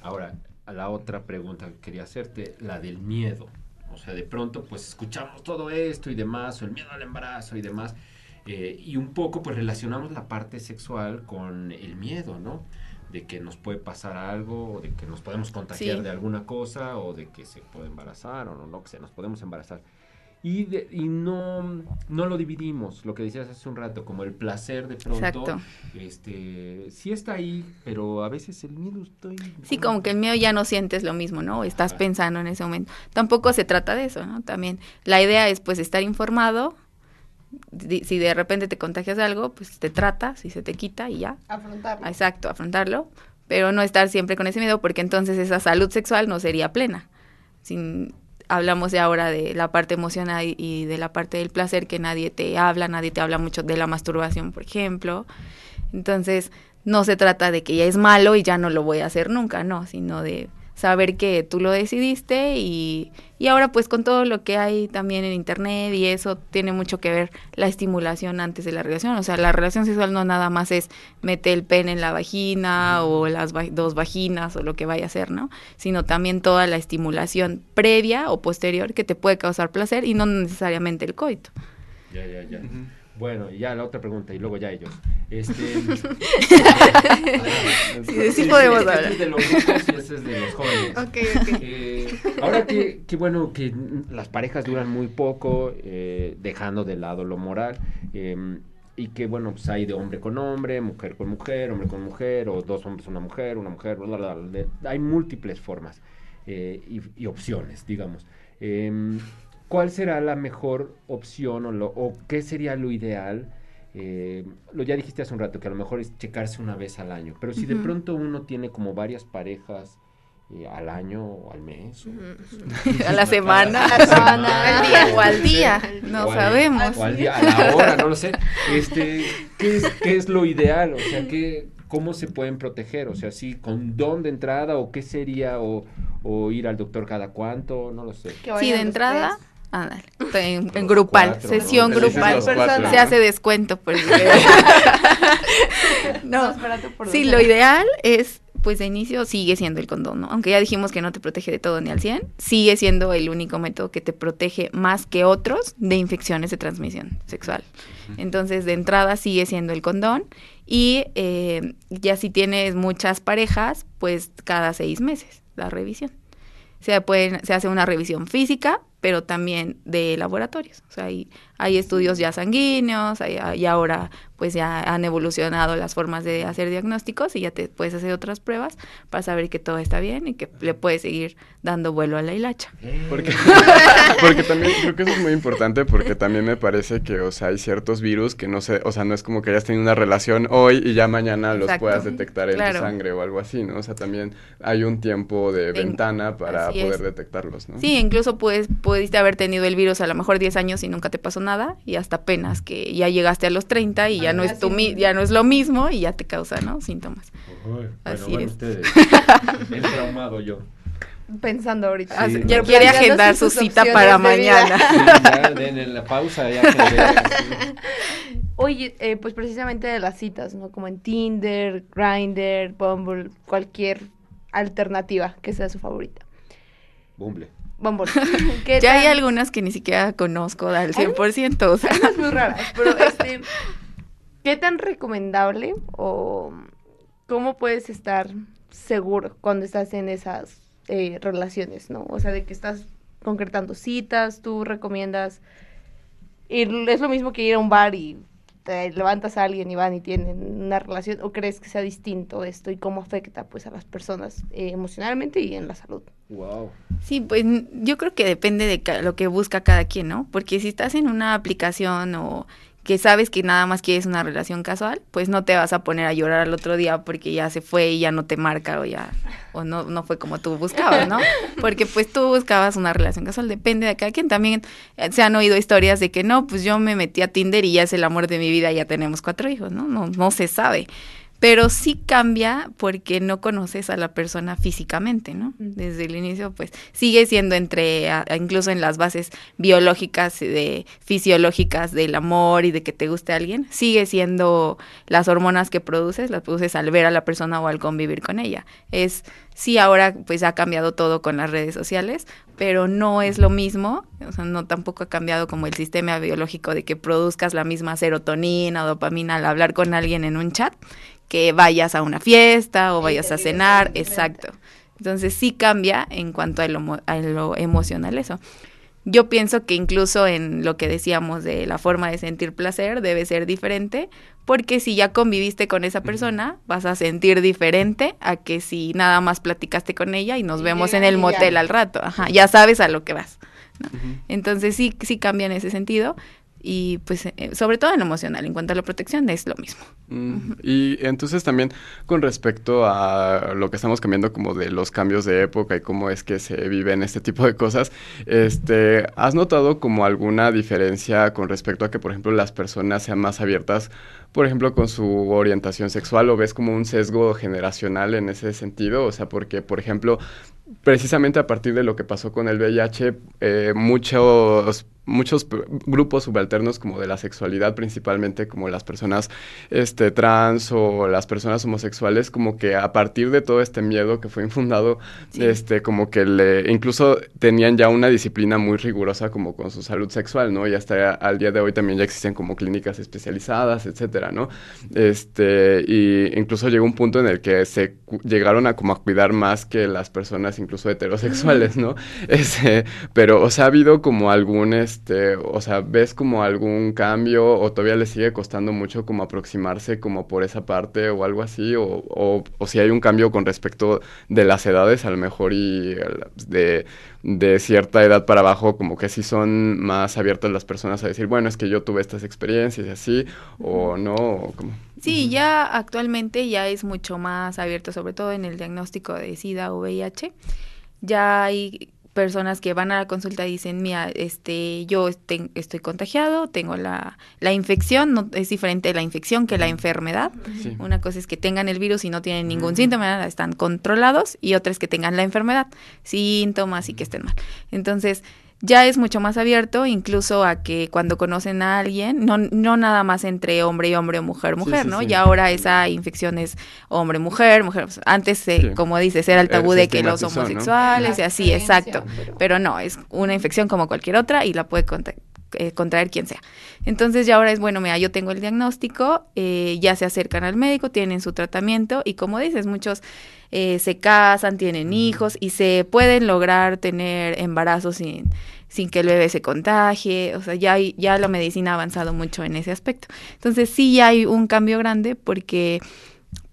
Ahora, a la otra pregunta que quería hacerte, la del miedo. O sea, de pronto, pues escuchamos todo esto y demás, o el miedo al embarazo y demás. Eh, y un poco pues relacionamos la parte sexual con el miedo, ¿no? De que nos puede pasar algo, o de que nos podemos contagiar de alguna cosa, o de que se puede embarazar, o no, no que nos podemos embarazar. Y, y no, no lo dividimos, lo que decías hace un rato, como el placer de pronto. Exacto. Este, sí está ahí, pero a veces el miedo ahí. Sí, como que el miedo ya no sientes lo mismo, ¿no? Estás pensando en ese momento. Tampoco se trata de eso, ¿no? También la idea es pues estar informado, si de repente te contagias algo, pues te trata, si se te quita y ya. Afrontarlo. Exacto, afrontarlo, pero no estar siempre con ese miedo porque entonces esa salud sexual no sería plena. Sin, hablamos de ahora de la parte emocional y de la parte del placer que nadie te habla, nadie te habla mucho de la masturbación, por ejemplo. Entonces, no se trata de que ya es malo y ya no lo voy a hacer nunca, no, sino de saber que tú lo decidiste y, y ahora pues con todo lo que hay también en internet y eso tiene mucho que ver la estimulación antes de la relación, o sea, la relación sexual no nada más es meter el pene en la vagina o las dos vaginas o lo que vaya a ser, ¿no? Sino también toda la estimulación previa o posterior que te puede causar placer y no necesariamente el coito. Ya, ya, ya. Bueno, y ya la otra pregunta, y luego ya ellos. Este, <laughs> sí, sí, podemos hablar. Este es de los ricos y ese es de los jóvenes. Ok, ok. Eh, ahora que, que, bueno, que las parejas duran muy poco, eh, dejando de lado lo moral, eh, y que bueno, pues hay de hombre con hombre, mujer con mujer, hombre con mujer, o dos hombres, una mujer, una mujer, bla, bla, bla, hay múltiples formas eh, y, y, opciones, digamos. ¿Cuál será la mejor opción o, lo, o qué sería lo ideal eh, lo ya dijiste hace un rato que a lo mejor es checarse una vez al año, pero si de pronto uno tiene como varias parejas eh, al año o al mes. Pues, <laughs> a la <laughs> semana, <laughs> a la semana. al día, o al día, no sabemos. O al día, a la hora, no lo sé. Este, ¿qué, es, ¿Qué es lo ideal? O sea, ¿qué, ¿cómo se pueden proteger? O sea, sí, condón de entrada o qué sería o, o ir al doctor cada cuánto, no lo sé. Sí, de entrada. Ándale, en, grupal, sesión grupal. Se hace descuento. Por <laughs> <laughs> no, sí, lo ideal es pues de inicio sigue siendo el condón, ¿no? Aunque ya dijimos que no te protege de todo ni al 100, sigue siendo el único método que te protege más que otros de infecciones de transmisión sexual. Entonces, de entrada sigue siendo el condón y eh, ya si tienes muchas parejas, pues cada seis meses la revisión. Se, pueden, se hace una revisión física, pero también de laboratorios. O sea, hay, hay estudios ya sanguíneos, y ahora pues ya han evolucionado las formas de hacer diagnósticos y ya te puedes hacer otras pruebas para saber que todo está bien y que le puedes seguir dando vuelo a la hilacha. Porque, <laughs> porque también creo que eso es muy importante porque también me parece que, o sea, hay ciertos virus que no sé, o sea, no es como que hayas tenido una relación hoy y ya mañana los puedas detectar en tu sangre o algo así, ¿no? O sea, también hay un tiempo de ventana para poder detectarlos, ¿no? Sí, incluso puedes, pudiste haber tenido el virus a lo mejor 10 años y nunca te pasó nada y hasta apenas que ya llegaste a los 30 y ya no es tu ya no es lo mismo y ya te causa, ¿no? Síntomas. Así <laughs> es. traumado yo. Pensando ahorita. ya quiere agendar su cita para mañana. <laughs> en la pausa ya Oye, eh, pues precisamente de las citas, ¿no? Como en Tinder, Grindr, Bumble, cualquier alternativa que sea su favorita. Bumble. Bumble. <laughs> ya hay algunas que ni siquiera conozco al 100%. O sea. <laughs> Es muy raras, pero este, <laughs> ¿Qué tan recomendable o cómo puedes estar seguro cuando estás en esas eh, relaciones, ¿no? O sea, de que estás concretando citas, tú recomiendas ir, es lo mismo que ir a un bar y te levantas a alguien y van y tienen una relación, o crees que sea distinto esto y cómo afecta pues a las personas eh, emocionalmente y en la salud. Wow. Sí, pues yo creo que depende de lo que busca cada quien, ¿no? Porque si estás en una aplicación o que sabes que nada más quieres una relación casual, pues no te vas a poner a llorar al otro día porque ya se fue y ya no te marca o ya o no no fue como tú buscabas, ¿no? <laughs> Porque pues tú buscabas una relación casual, depende de cada quien. También eh, se han oído historias de que no, pues yo me metí a Tinder y ya es el amor de mi vida, ya tenemos cuatro hijos, ¿no? No no se sabe pero sí cambia porque no conoces a la persona físicamente, ¿no? Desde el inicio, pues sigue siendo entre, incluso en las bases biológicas, de fisiológicas del amor y de que te guste alguien, sigue siendo las hormonas que produces, las produces al ver a la persona o al convivir con ella. Es, sí, ahora pues ha cambiado todo con las redes sociales, pero no es lo mismo, o sea, no tampoco ha cambiado como el sistema biológico de que produzcas la misma serotonina o dopamina al hablar con alguien en un chat que vayas a una fiesta o vayas a cenar, exacto. Entonces sí cambia en cuanto a lo, a lo emocional eso. Yo pienso que incluso en lo que decíamos de la forma de sentir placer debe ser diferente, porque si ya conviviste con esa persona, vas a sentir diferente a que si nada más platicaste con ella y nos vemos en el motel al rato. Ajá, ya sabes a lo que vas. Entonces sí, sí cambia en ese sentido y pues eh, sobre todo en lo emocional, en cuanto a la protección es lo mismo. Mm, y entonces también con respecto a lo que estamos cambiando como de los cambios de época y cómo es que se vive en este tipo de cosas, este, ¿has notado como alguna diferencia con respecto a que por ejemplo las personas sean más abiertas, por ejemplo con su orientación sexual o ves como un sesgo generacional en ese sentido? O sea, porque por ejemplo precisamente a partir de lo que pasó con el VIH, eh, muchos muchos grupos subalternos como de la sexualidad, principalmente como las personas este, trans o las personas homosexuales, como que a partir de todo este miedo que fue infundado, este, como que le, incluso tenían ya una disciplina muy rigurosa como con su salud sexual, ¿no? Y hasta al día de hoy también ya existen como clínicas especializadas, etcétera, ¿no? Este, y incluso llegó un punto en el que se llegaron a como a cuidar más que las personas incluso heterosexuales, ¿no? <laughs> Ese, pero, o sea, ha habido como algún, este, o sea, ves como algún cambio o todavía le sigue costando mucho como aproximarse como por esa parte o algo así? O, o, o si hay un cambio con respecto de las edades a lo mejor y de, de cierta edad para abajo, como que si son más abiertas las personas a decir, bueno, es que yo tuve estas experiencias y así, o no, o como... Sí, ya actualmente ya es mucho más abierto, sobre todo en el diagnóstico de SIDA o VIH. Ya hay personas que van a la consulta y dicen, mira, este, yo estoy contagiado, tengo la, la infección, no, es diferente la infección que la enfermedad. Una cosa es que tengan el virus y no tienen ningún síntoma, están controlados, y otra es que tengan la enfermedad, síntomas y que estén mal. Entonces, ya es mucho más abierto, incluso a que cuando conocen a alguien, no, no nada más entre hombre y hombre o mujer, mujer, ¿no? Y ahora esa infección es hombre, mujer, mujer. Antes, como dices, era el tabú de que los homosexuales y así, exacto. Pero... no, es una infección como cualquier otra y la puede eh, contraer quien sea. Entonces ya ahora es, bueno, mira, yo tengo el diagnóstico, eh, ya se acercan al médico, tienen su tratamiento y como dices, muchos eh, se casan, tienen hijos y se pueden lograr tener embarazos sin, sin que el bebé se contagie, o sea, ya, ya la medicina ha avanzado mucho en ese aspecto. Entonces sí hay un cambio grande porque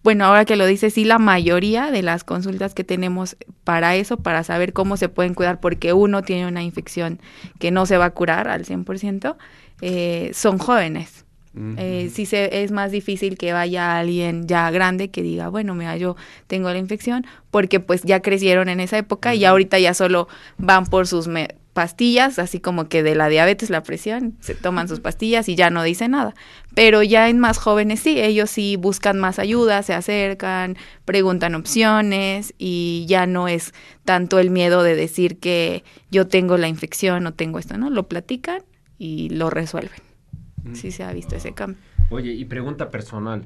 bueno, ahora que lo dice, sí, la mayoría de las consultas que tenemos para eso, para saber cómo se pueden cuidar, porque uno tiene una infección que no se va a curar al 100%, eh, son jóvenes. Eh, sí se, es más difícil que vaya alguien ya grande que diga, bueno, mira, yo tengo la infección, porque pues ya crecieron en esa época y ahorita ya solo van por sus pastillas, así como que de la diabetes, la presión, se toman sus pastillas y ya no dice nada. Pero ya en más jóvenes sí, ellos sí buscan más ayuda, se acercan, preguntan opciones y ya no es tanto el miedo de decir que yo tengo la infección o tengo esto, ¿no? Lo platican y lo resuelven sí se ha visto ese cambio. Oye, y pregunta personal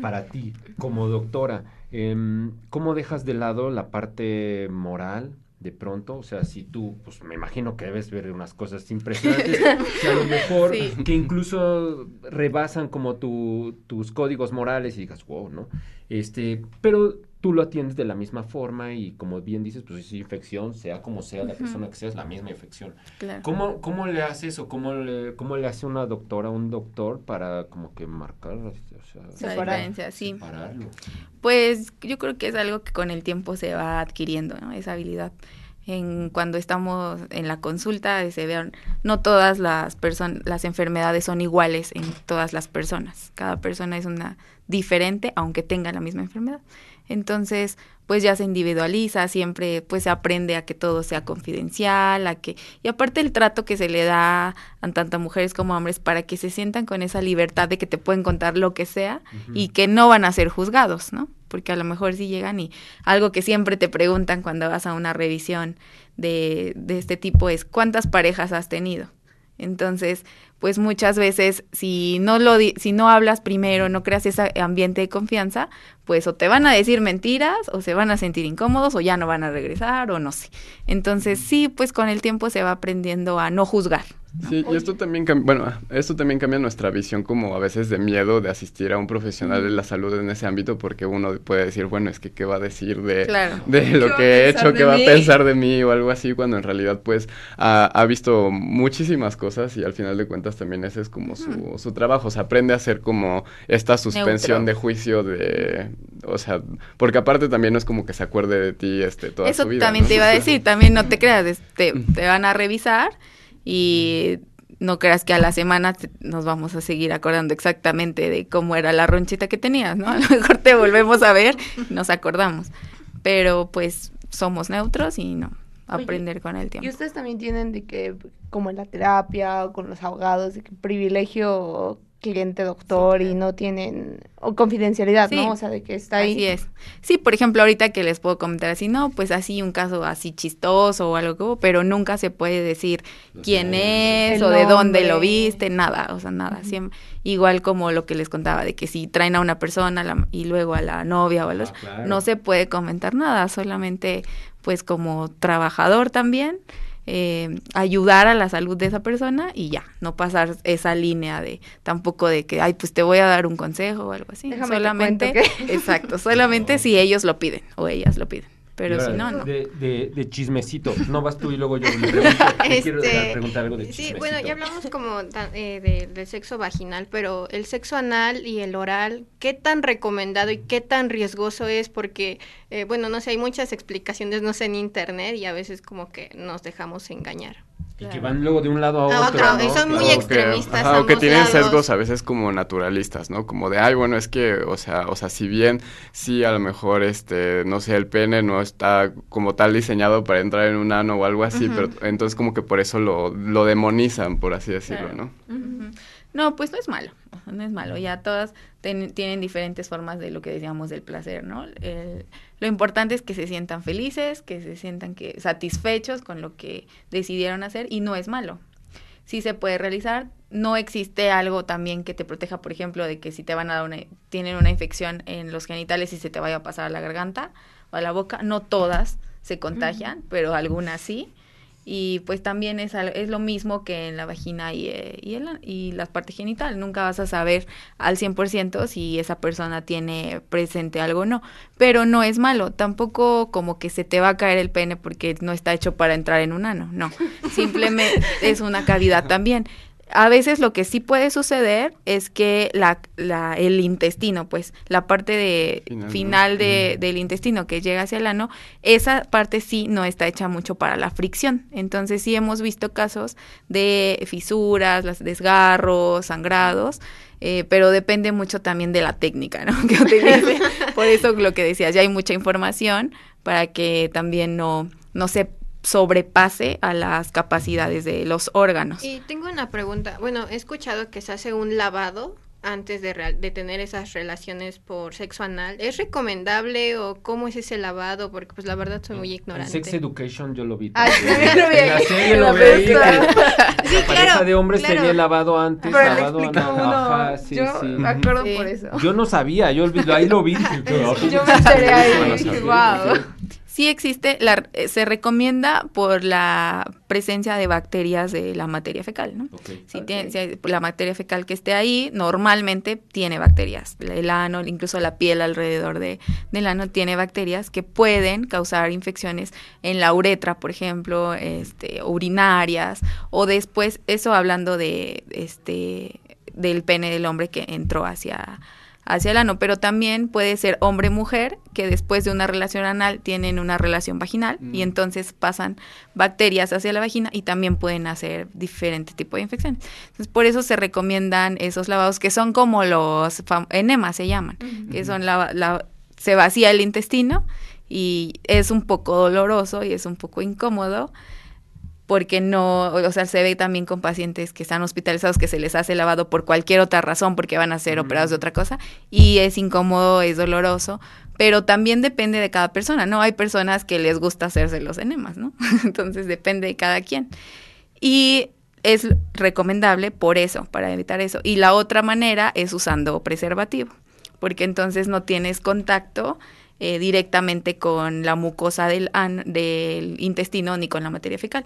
para ti, como doctora, em, ¿cómo dejas de lado la parte moral de pronto? O sea, si tú, pues me imagino que debes ver unas cosas impresionantes <laughs> que a lo mejor, que incluso rebasan como tu, tus códigos morales y digas, wow, ¿no? Este, pero tú lo atiendes de la misma forma y como bien dices, pues es infección, sea como sea la persona que sea, es la misma infección. ¿Cómo, ¿Cómo le haces o cómo le, cómo le hace una doctora un doctor para como que marcar, o sea, la diferencia, sí. Pues yo creo que es algo que con el tiempo se va adquiriendo, ¿no? Esa habilidad. En, cuando estamos en la consulta se vean no todas las personas las enfermedades son iguales en todas las personas cada persona es una diferente aunque tenga la misma enfermedad entonces, pues ya se individualiza, siempre pues se aprende a que todo sea confidencial, a que y aparte el trato que se le da a tanto mujeres como hombres para que se sientan con esa libertad de que te pueden contar lo que sea y que no van a ser juzgados, ¿no? Porque a lo mejor si llegan y algo que siempre te preguntan cuando vas a una revisión de, de este tipo es ¿cuántas parejas has tenido? Entonces, pues muchas veces si no lo si no hablas primero, no creas ese ambiente de confianza, pues o te van a decir mentiras o se van a sentir incómodos o ya no van a regresar o no sé. Entonces, sí, pues con el tiempo se va aprendiendo a no juzgar. Sí, y esto también, bueno, esto también cambia nuestra visión como a veces de miedo de asistir a un profesional de la salud en ese ámbito porque uno puede decir, bueno, es que qué va a decir de, de lo que he hecho, qué va a pensar de mí o algo así, cuando en realidad pues ha, visto muchísimas cosas y al final de cuentas también ese es como su, su trabajo, o sea, aprende a hacer como esta suspensión de juicio de, o sea, porque aparte también no es como que se acuerde de ti este, toda su vida. Eso también te iba a <laughs> decir, también no te creas, te, te van a revisar y no creas que a la semana nos vamos a seguir acordando exactamente de cómo era la ronchita que tenías, ¿no? <laughs> A lo mejor te volvemos a ver y nos acordamos. Pero pues somos neutros y no, aprender con el tiempo. Y ustedes también tienen de que, como en la terapia o con los abogados, de que privilegio cliente doctor y no tienen o confidencialidad, ¿no? O sea, de que está ahí. Así es. Sí, por ejemplo, ahorita que les puedo comentar así, no, pues así un caso así chistoso o algo, pero nunca se puede decir quién es o de dónde lo viste, nada, o sea, nada. Siempre, igual como lo que les contaba de que si traen a una persona y luego a la novia o a los ah, no se puede comentar nada, solamente pues como trabajador también eh, ayudar a la salud de esa persona y ya, no pasar esa línea de tampoco de que, ay, pues te voy a dar un consejo o algo así. solamente, exacto, <laughs> solamente si ellos lo piden o ellas lo piden. Pero si no, no. De, de, chismecito, no vas tú y luego yo le pregunto, <laughs> quiero este, preguntar algo de chismecito. Sí, bueno, ya hablamos como eh, del sexo vaginal, pero el sexo anal y el oral, ¿qué tan recomendado y qué tan riesgoso es? Porque, eh, bueno, no sé, hay muchas explicaciones, no sé, en internet y a veces como que nos dejamos engañar. Y que van luego de un lado a otro. Y son muy extremistas. O que tienen sesgos a veces como naturalistas, ¿no? Como de, ay, bueno, es que, o sea, o sea, si bien sí a lo mejor, este, no sé, el pene no está como tal diseñado para entrar en un ano o algo así, pero entonces como que por eso lo, lo demonizan, por así decirlo, ¿no? No, pues no es malo, no es malo. Ya todas tienen diferentes formas de lo que decíamos del placer, ¿no? Lo importante es que se sientan felices, que se sientan que satisfechos con lo que decidieron hacer y no es malo. Sí se puede realizar. No existe algo también que te proteja, por ejemplo, de que si te van a dar una, tienen una infección en los genitales y se te vaya a pasar a la garganta o a la boca. No todas se contagian, pero algunas sí y pues también es, es lo mismo que en la vagina y, eh, y, el, y la parte genital. Nunca vas a saber al 100% si esa persona tiene presente algo o no. Pero no es malo. Tampoco como que se te va a caer el pene porque no está hecho para entrar en un ano. No. <laughs> Simplemente es una cavidad también. A veces lo que sí puede suceder es que la, la, el intestino, pues la parte de final, de, del intestino que llega hacia el ano, esa parte sí no está hecha mucho para la fricción. Entonces sí hemos visto casos de fisuras, los desgarros, sangrados, eh, pero depende mucho también de la técnica ¿no? <laughs> que utilice. <laughs> Por eso lo que decías, ya hay mucha información para que también no, no se sobrepase a las capacidades de los órganos. Y tengo una pregunta. Bueno, he escuchado que se hace un lavado antes de, de tener esas relaciones por sexo anal. ¿Es recomendable o cómo es ese lavado? Porque pues la verdad soy muy ignorante. Sex Education yo lo vi. Ah, <laughs> lo vi. En la serie lo vi. Sí, la pareja de hombres claro. tenía lavado antes, Pero lavado anal. sí, yo sí. me acuerdo por eso. Yo no sabía, yo ahí lo vi. <laughs> yo me enteré ahí. Wow. Sí existe, la, eh, se recomienda por la presencia de bacterias de la materia fecal, ¿no? Si, Tiene, la materia fecal que esté ahí, normalmente tiene bacterias. El ano, incluso la piel alrededor de, del ano tiene bacterias que pueden causar infecciones en la uretra, por ejemplo, este, urinarias, o después, eso hablando de este del pene del hombre que entró hacia hacia el ano, pero también puede ser hombre-mujer que después de una relación anal tienen una relación vaginal y mm. entonces pasan bacterias hacia la vagina y también pueden hacer diferentes tipos de infecciones. Entonces, por eso se recomiendan esos lavados que son como los enemas se llaman, que son la, se vacía el intestino y es un poco doloroso y es un poco incómodo porque no, o sea, se ve también con pacientes que están hospitalizados que se les hace lavado por cualquier otra razón, porque van a ser operados de otra cosa, y es incómodo, es doloroso, pero también depende de cada persona, ¿no? Hay personas que les gusta hacerse los enemas, ¿no? <laughs> Entonces depende de cada quien. Y es recomendable por eso, para evitar eso. Y la otra manera es usando preservativo, porque entonces no tienes contacto eh, directamente con la mucosa del, del intestino ni con la materia fecal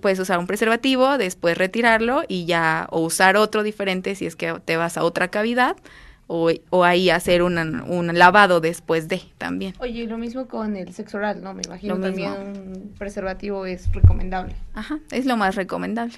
puedes usar un preservativo, después retirarlo y ya, o usar otro diferente si es que te vas a otra cavidad, o, o ahí hacer un lavado después de también. Oye, lo mismo con el sexo oral, ¿no? Me imagino también un preservativo es recomendable. Ajá, es lo más recomendable.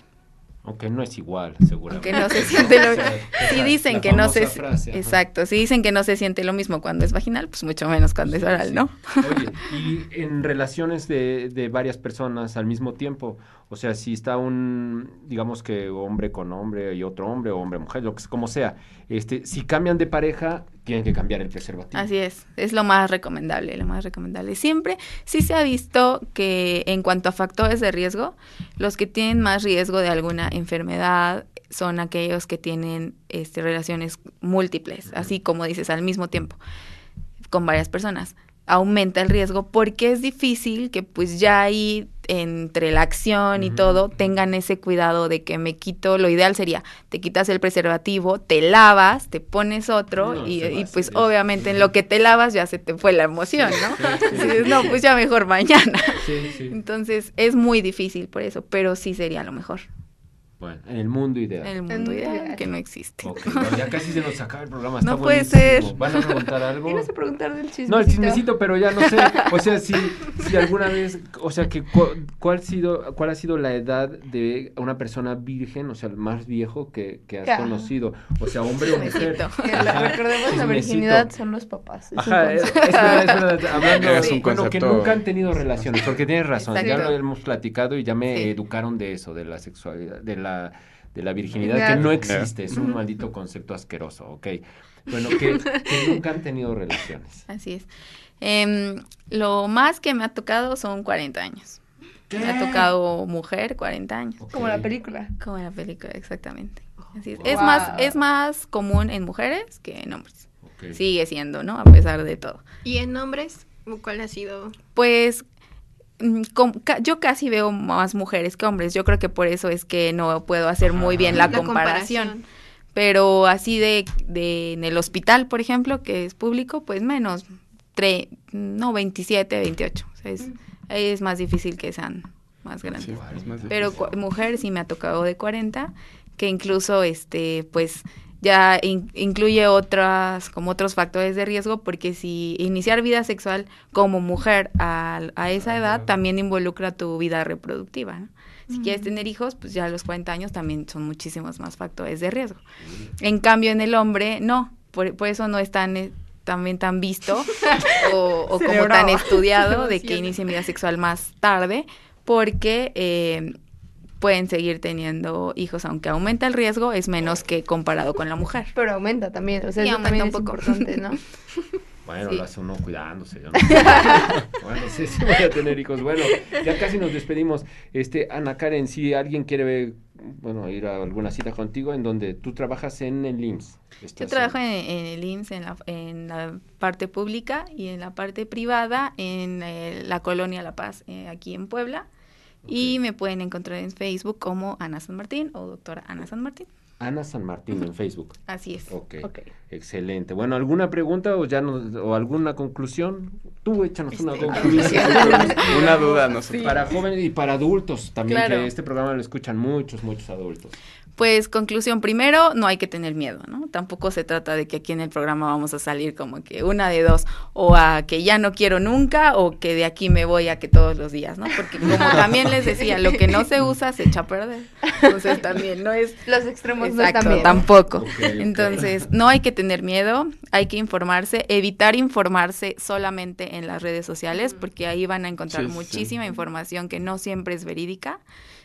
Aunque no es igual, seguramente. Aunque no se siente lo <laughs> Si dicen que no se Exacto, si dicen que no se siente lo mismo cuando es vaginal, pues mucho menos cuando es oral, ¿no? Oye, y <laughs> en relaciones de, de varias personas al mismo tiempo, o sea, si está un, digamos que hombre con hombre y otro hombre o hombre mujer, lo que como sea, este, si cambian de pareja, tienen que cambiar el preservativo. Así es, es lo más recomendable, lo más recomendable. Siempre sí se ha visto que en cuanto a factores de riesgo, los que tienen más riesgo de alguna enfermedad son aquellos que tienen este, relaciones múltiples, así como dices, al mismo tiempo, con varias personas aumenta el riesgo porque es difícil que pues ya ahí entre la acción y todo tengan ese cuidado de que me quito, lo ideal sería, te quitas el preservativo, te lavas, te pones otro y, pues obviamente en lo que te lavas ya se te fue la emoción, ¿no? <laughs> no, pues ya mejor mañana. Entonces es muy difícil por eso, pero sí sería lo mejor. Bueno, en el mundo ideal. En el mundo ideal, que no existe. ya casi se nos acaba el programa. no puede ser. ¿Van a preguntar <laughs> algo? ¿Quieres preguntar del chismecito? No, el chismecito, pero ya no sé. O sea, si, si alguna vez, o sea, que cuál, ha sido, ¿cuál ha sido la edad de una persona virgen, o sea, el más viejo que, que has conocido? O sea, hombre o mujer. Recordemos, la virginidad son los papás. Ajá, es, verdad, es verdad. Hablando, sí. bueno, que nunca han tenido relaciones, porque tienes razón, ya lo hemos platicado y ya me educaron de eso, de la sexualidad, de la de la virginidad, que no existe, es un maldito concepto asqueroso, ok. Bueno, que, nunca han tenido relaciones. Así es. Em, lo más que me ha tocado son 40 años. Me ha tocado mujer, 40 años. Como la película. Como la película, exactamente. Así es. es. más, es más común en mujeres que en hombres. Sigue siendo, ¿no? A pesar de todo. ¿Y en hombres? ¿Cuál ha sido? Pues yo casi veo más mujeres que hombres. Yo creo que por eso es que no puedo hacer muy bien la, comparación. Pero así de, de, en el hospital, por ejemplo, que es público, pues menos, tre, no, 27, 28. O sea, es, mm. es más difícil que sean más grandes. Pero mujer sí me ha tocado de 40, que incluso, este, pues ya incluye otras, como otros factores de riesgo, porque si iniciar vida sexual como mujer a, a esa edad también involucra tu vida reproductiva. Si quieres tener hijos, pues ya a los 40 años también son muchísimos más factores de riesgo. En cambio, en el hombre, no, por, eso no es tan eh, también tan visto <laughs> o, o como tan estudiado de que inicie vida sexual más tarde, porque eh, pueden seguir teniendo hijos, aunque aumenta el riesgo, es menos que comparado con la mujer. Pero aumenta también, o sea, eso también un es importante, ¿no? <laughs> Bueno, lo hace uno cuidándose. ¿no? <laughs> bueno, sí, sí voy a tener hijos. Bueno, ya casi nos despedimos. Este, Ana Karen, si alguien quiere bueno, ir a alguna cita contigo, en donde tú trabajas en el IMSS. Yo trabajo en, el IMSS en la, en la, parte pública y en la parte privada en eh, la colonia La Paz, eh, aquí en Puebla. Y me pueden encontrar en Facebook como Ana San Martín o doctora Ana San Martín. Ana San Martín en Facebook. Así es. Ok. okay. Excelente. Bueno, ¿alguna pregunta o ya o alguna conclusión? Tú échanos una este, conclusión. <laughs> una duda, no Para jóvenes y para adultos también, que este programa lo escuchan muchos, muchos adultos. Pues conclusión, primero, no hay que tener miedo, ¿no? Tampoco se trata de que aquí en el programa vamos a salir como que una de dos, o a que ya no quiero nunca, o que de aquí me voy a que todos los días, ¿no? Porque como también les decía, lo que no se usa se echa a perder. Entonces también no es... <laughs> Los extremos Exacto, no tampoco. Entonces, no hay que tener miedo, hay que informarse, evitar informarse solamente en las redes sociales, porque ahí van a encontrar muchísima información que no siempre es verídica.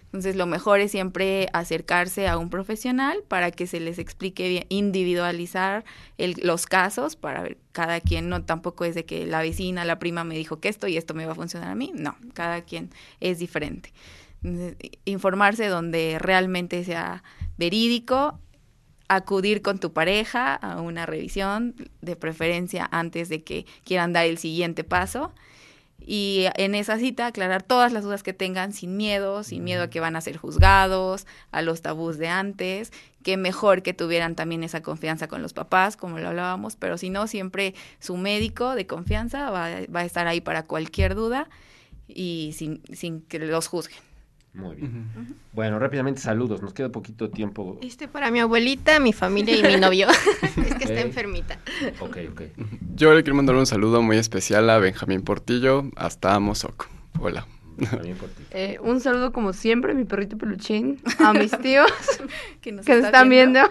Entonces, lo mejor es siempre acercarse a un profesional para que se les explique bien, individualizar los casos para ver cada quien, no tampoco es de que la vecina, la prima me dijo que esto y esto me va a funcionar a mí, no, cada quien es diferente. informarse donde realmente sea verídico, acudir con tu pareja a una revisión, de preferencia antes de que quieran dar el siguiente paso y en esa cita aclarar todas las dudas que tengan sin miedo, sin miedo a que van a ser juzgados, a los tabús de antes, que mejor que tuvieran también esa confianza con los papás, como lo hablábamos, pero si no, siempre su médico de confianza va, va a estar ahí para cualquier duda y sin, sin que los juzguen. Muy bien. Bueno, rápidamente saludos, nos queda poquito tiempo. Este para mi abuelita, mi familia y mi <laughs> novio. es que está enfermita. Ok, ok. Yo le quiero mandar un saludo muy especial a Benjamín Portillo, hasta Mozoc. Hola. <laughs> Eh, un saludo como siempre, mi perrito peluchín, a mis tíos <laughs> que nos están viendo.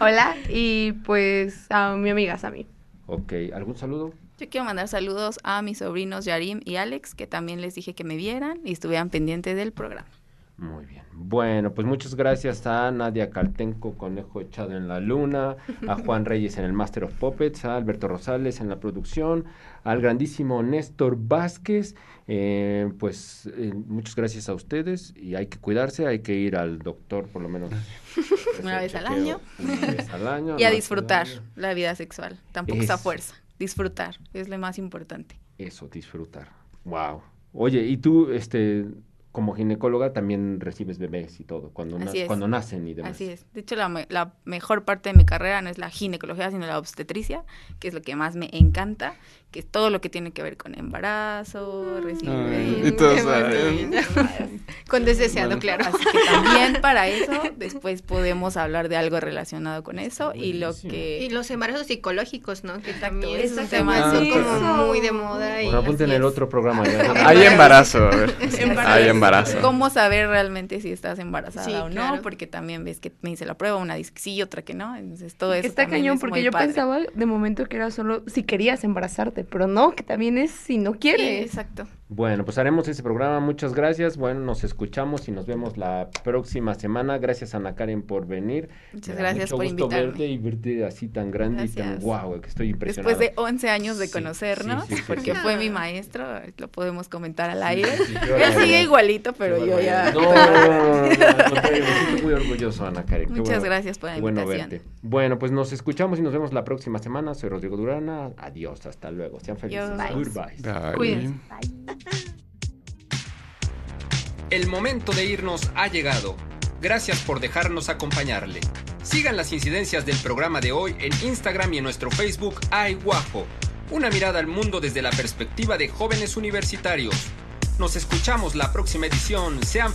Hola, y pues a mi amiga Sami. Ok, ¿algún saludo? Yo quiero mandar saludos a mis sobrinos Yarim y Alex, que también les dije que me vieran y estuvieran pendientes del programa. Muy bien. Bueno, pues muchas gracias a Nadia Caltenco, Conejo Echado en la Luna, a <laughs> Juan Reyes en el Master of Puppets, a Alberto Rosales en la producción, al grandísimo Néstor Vázquez. Eh, pues eh, muchas gracias a ustedes y hay que cuidarse, hay que ir al doctor por lo menos <laughs> una, vez al año. <laughs> Y a disfrutar la vida sexual, tampoco es a fuerza, disfrutar, es lo más importante. Eso, disfrutar. Wow. Oye, ¿y tú, este, como ginecóloga también recibes bebés y todo, cuando, cuando nacen y demás. Así es. De hecho, la, la, mejor parte de mi carrera no es la ginecología, sino la obstetricia, que es lo que más me encanta que es todo lo que tiene que ver con embarazo, recibir <laughs> con desdeseado, claro. Así que también para eso después podemos hablar de algo relacionado con eso y lo que y los embarazos psicológicos, ¿no? Que también es un tema como muy de moda y apunten el otro programa. <laughs> Hay embarazo, Hay embarazo. ¿Cómo saber realmente si estás embarazada o no? Porque también ves que me hice la prueba, una dice que sí, otra que no, entonces todo eso Está cañón porque yo pensaba de momento que era solo si querías embarazarte pero no, que también es si no quieres. exacto. Bueno, pues haremos ese programa. Muchas gracias. Bueno, nos escuchamos y nos vemos la próxima semana. Gracias, Ana Karen, por venir. Muchas gracias por gusto verte y verte así tan grande y tan guau, que estoy impresionado. Después de 11 años de conocernos, porque fue mi maestro, lo podemos comentar al aire. Él sigue igualito, pero yo ya... No, no, me siento muy orgulloso, Ana Karen. Muchas gracias por la invitación. Bueno verte. Bueno, pues nos escuchamos y nos vemos la próxima semana. Soy Rodrigo Durana. Adiós, hasta luego. Sean felices. Goodbye. Bye. El momento de irnos ha llegado. Gracias por dejarnos acompañarle. Sigan las incidencias del programa de hoy en Instagram y en nuestro Facebook Ay Guapo. Una mirada al mundo desde la perspectiva de jóvenes universitarios. Nos escuchamos la próxima edición. Sean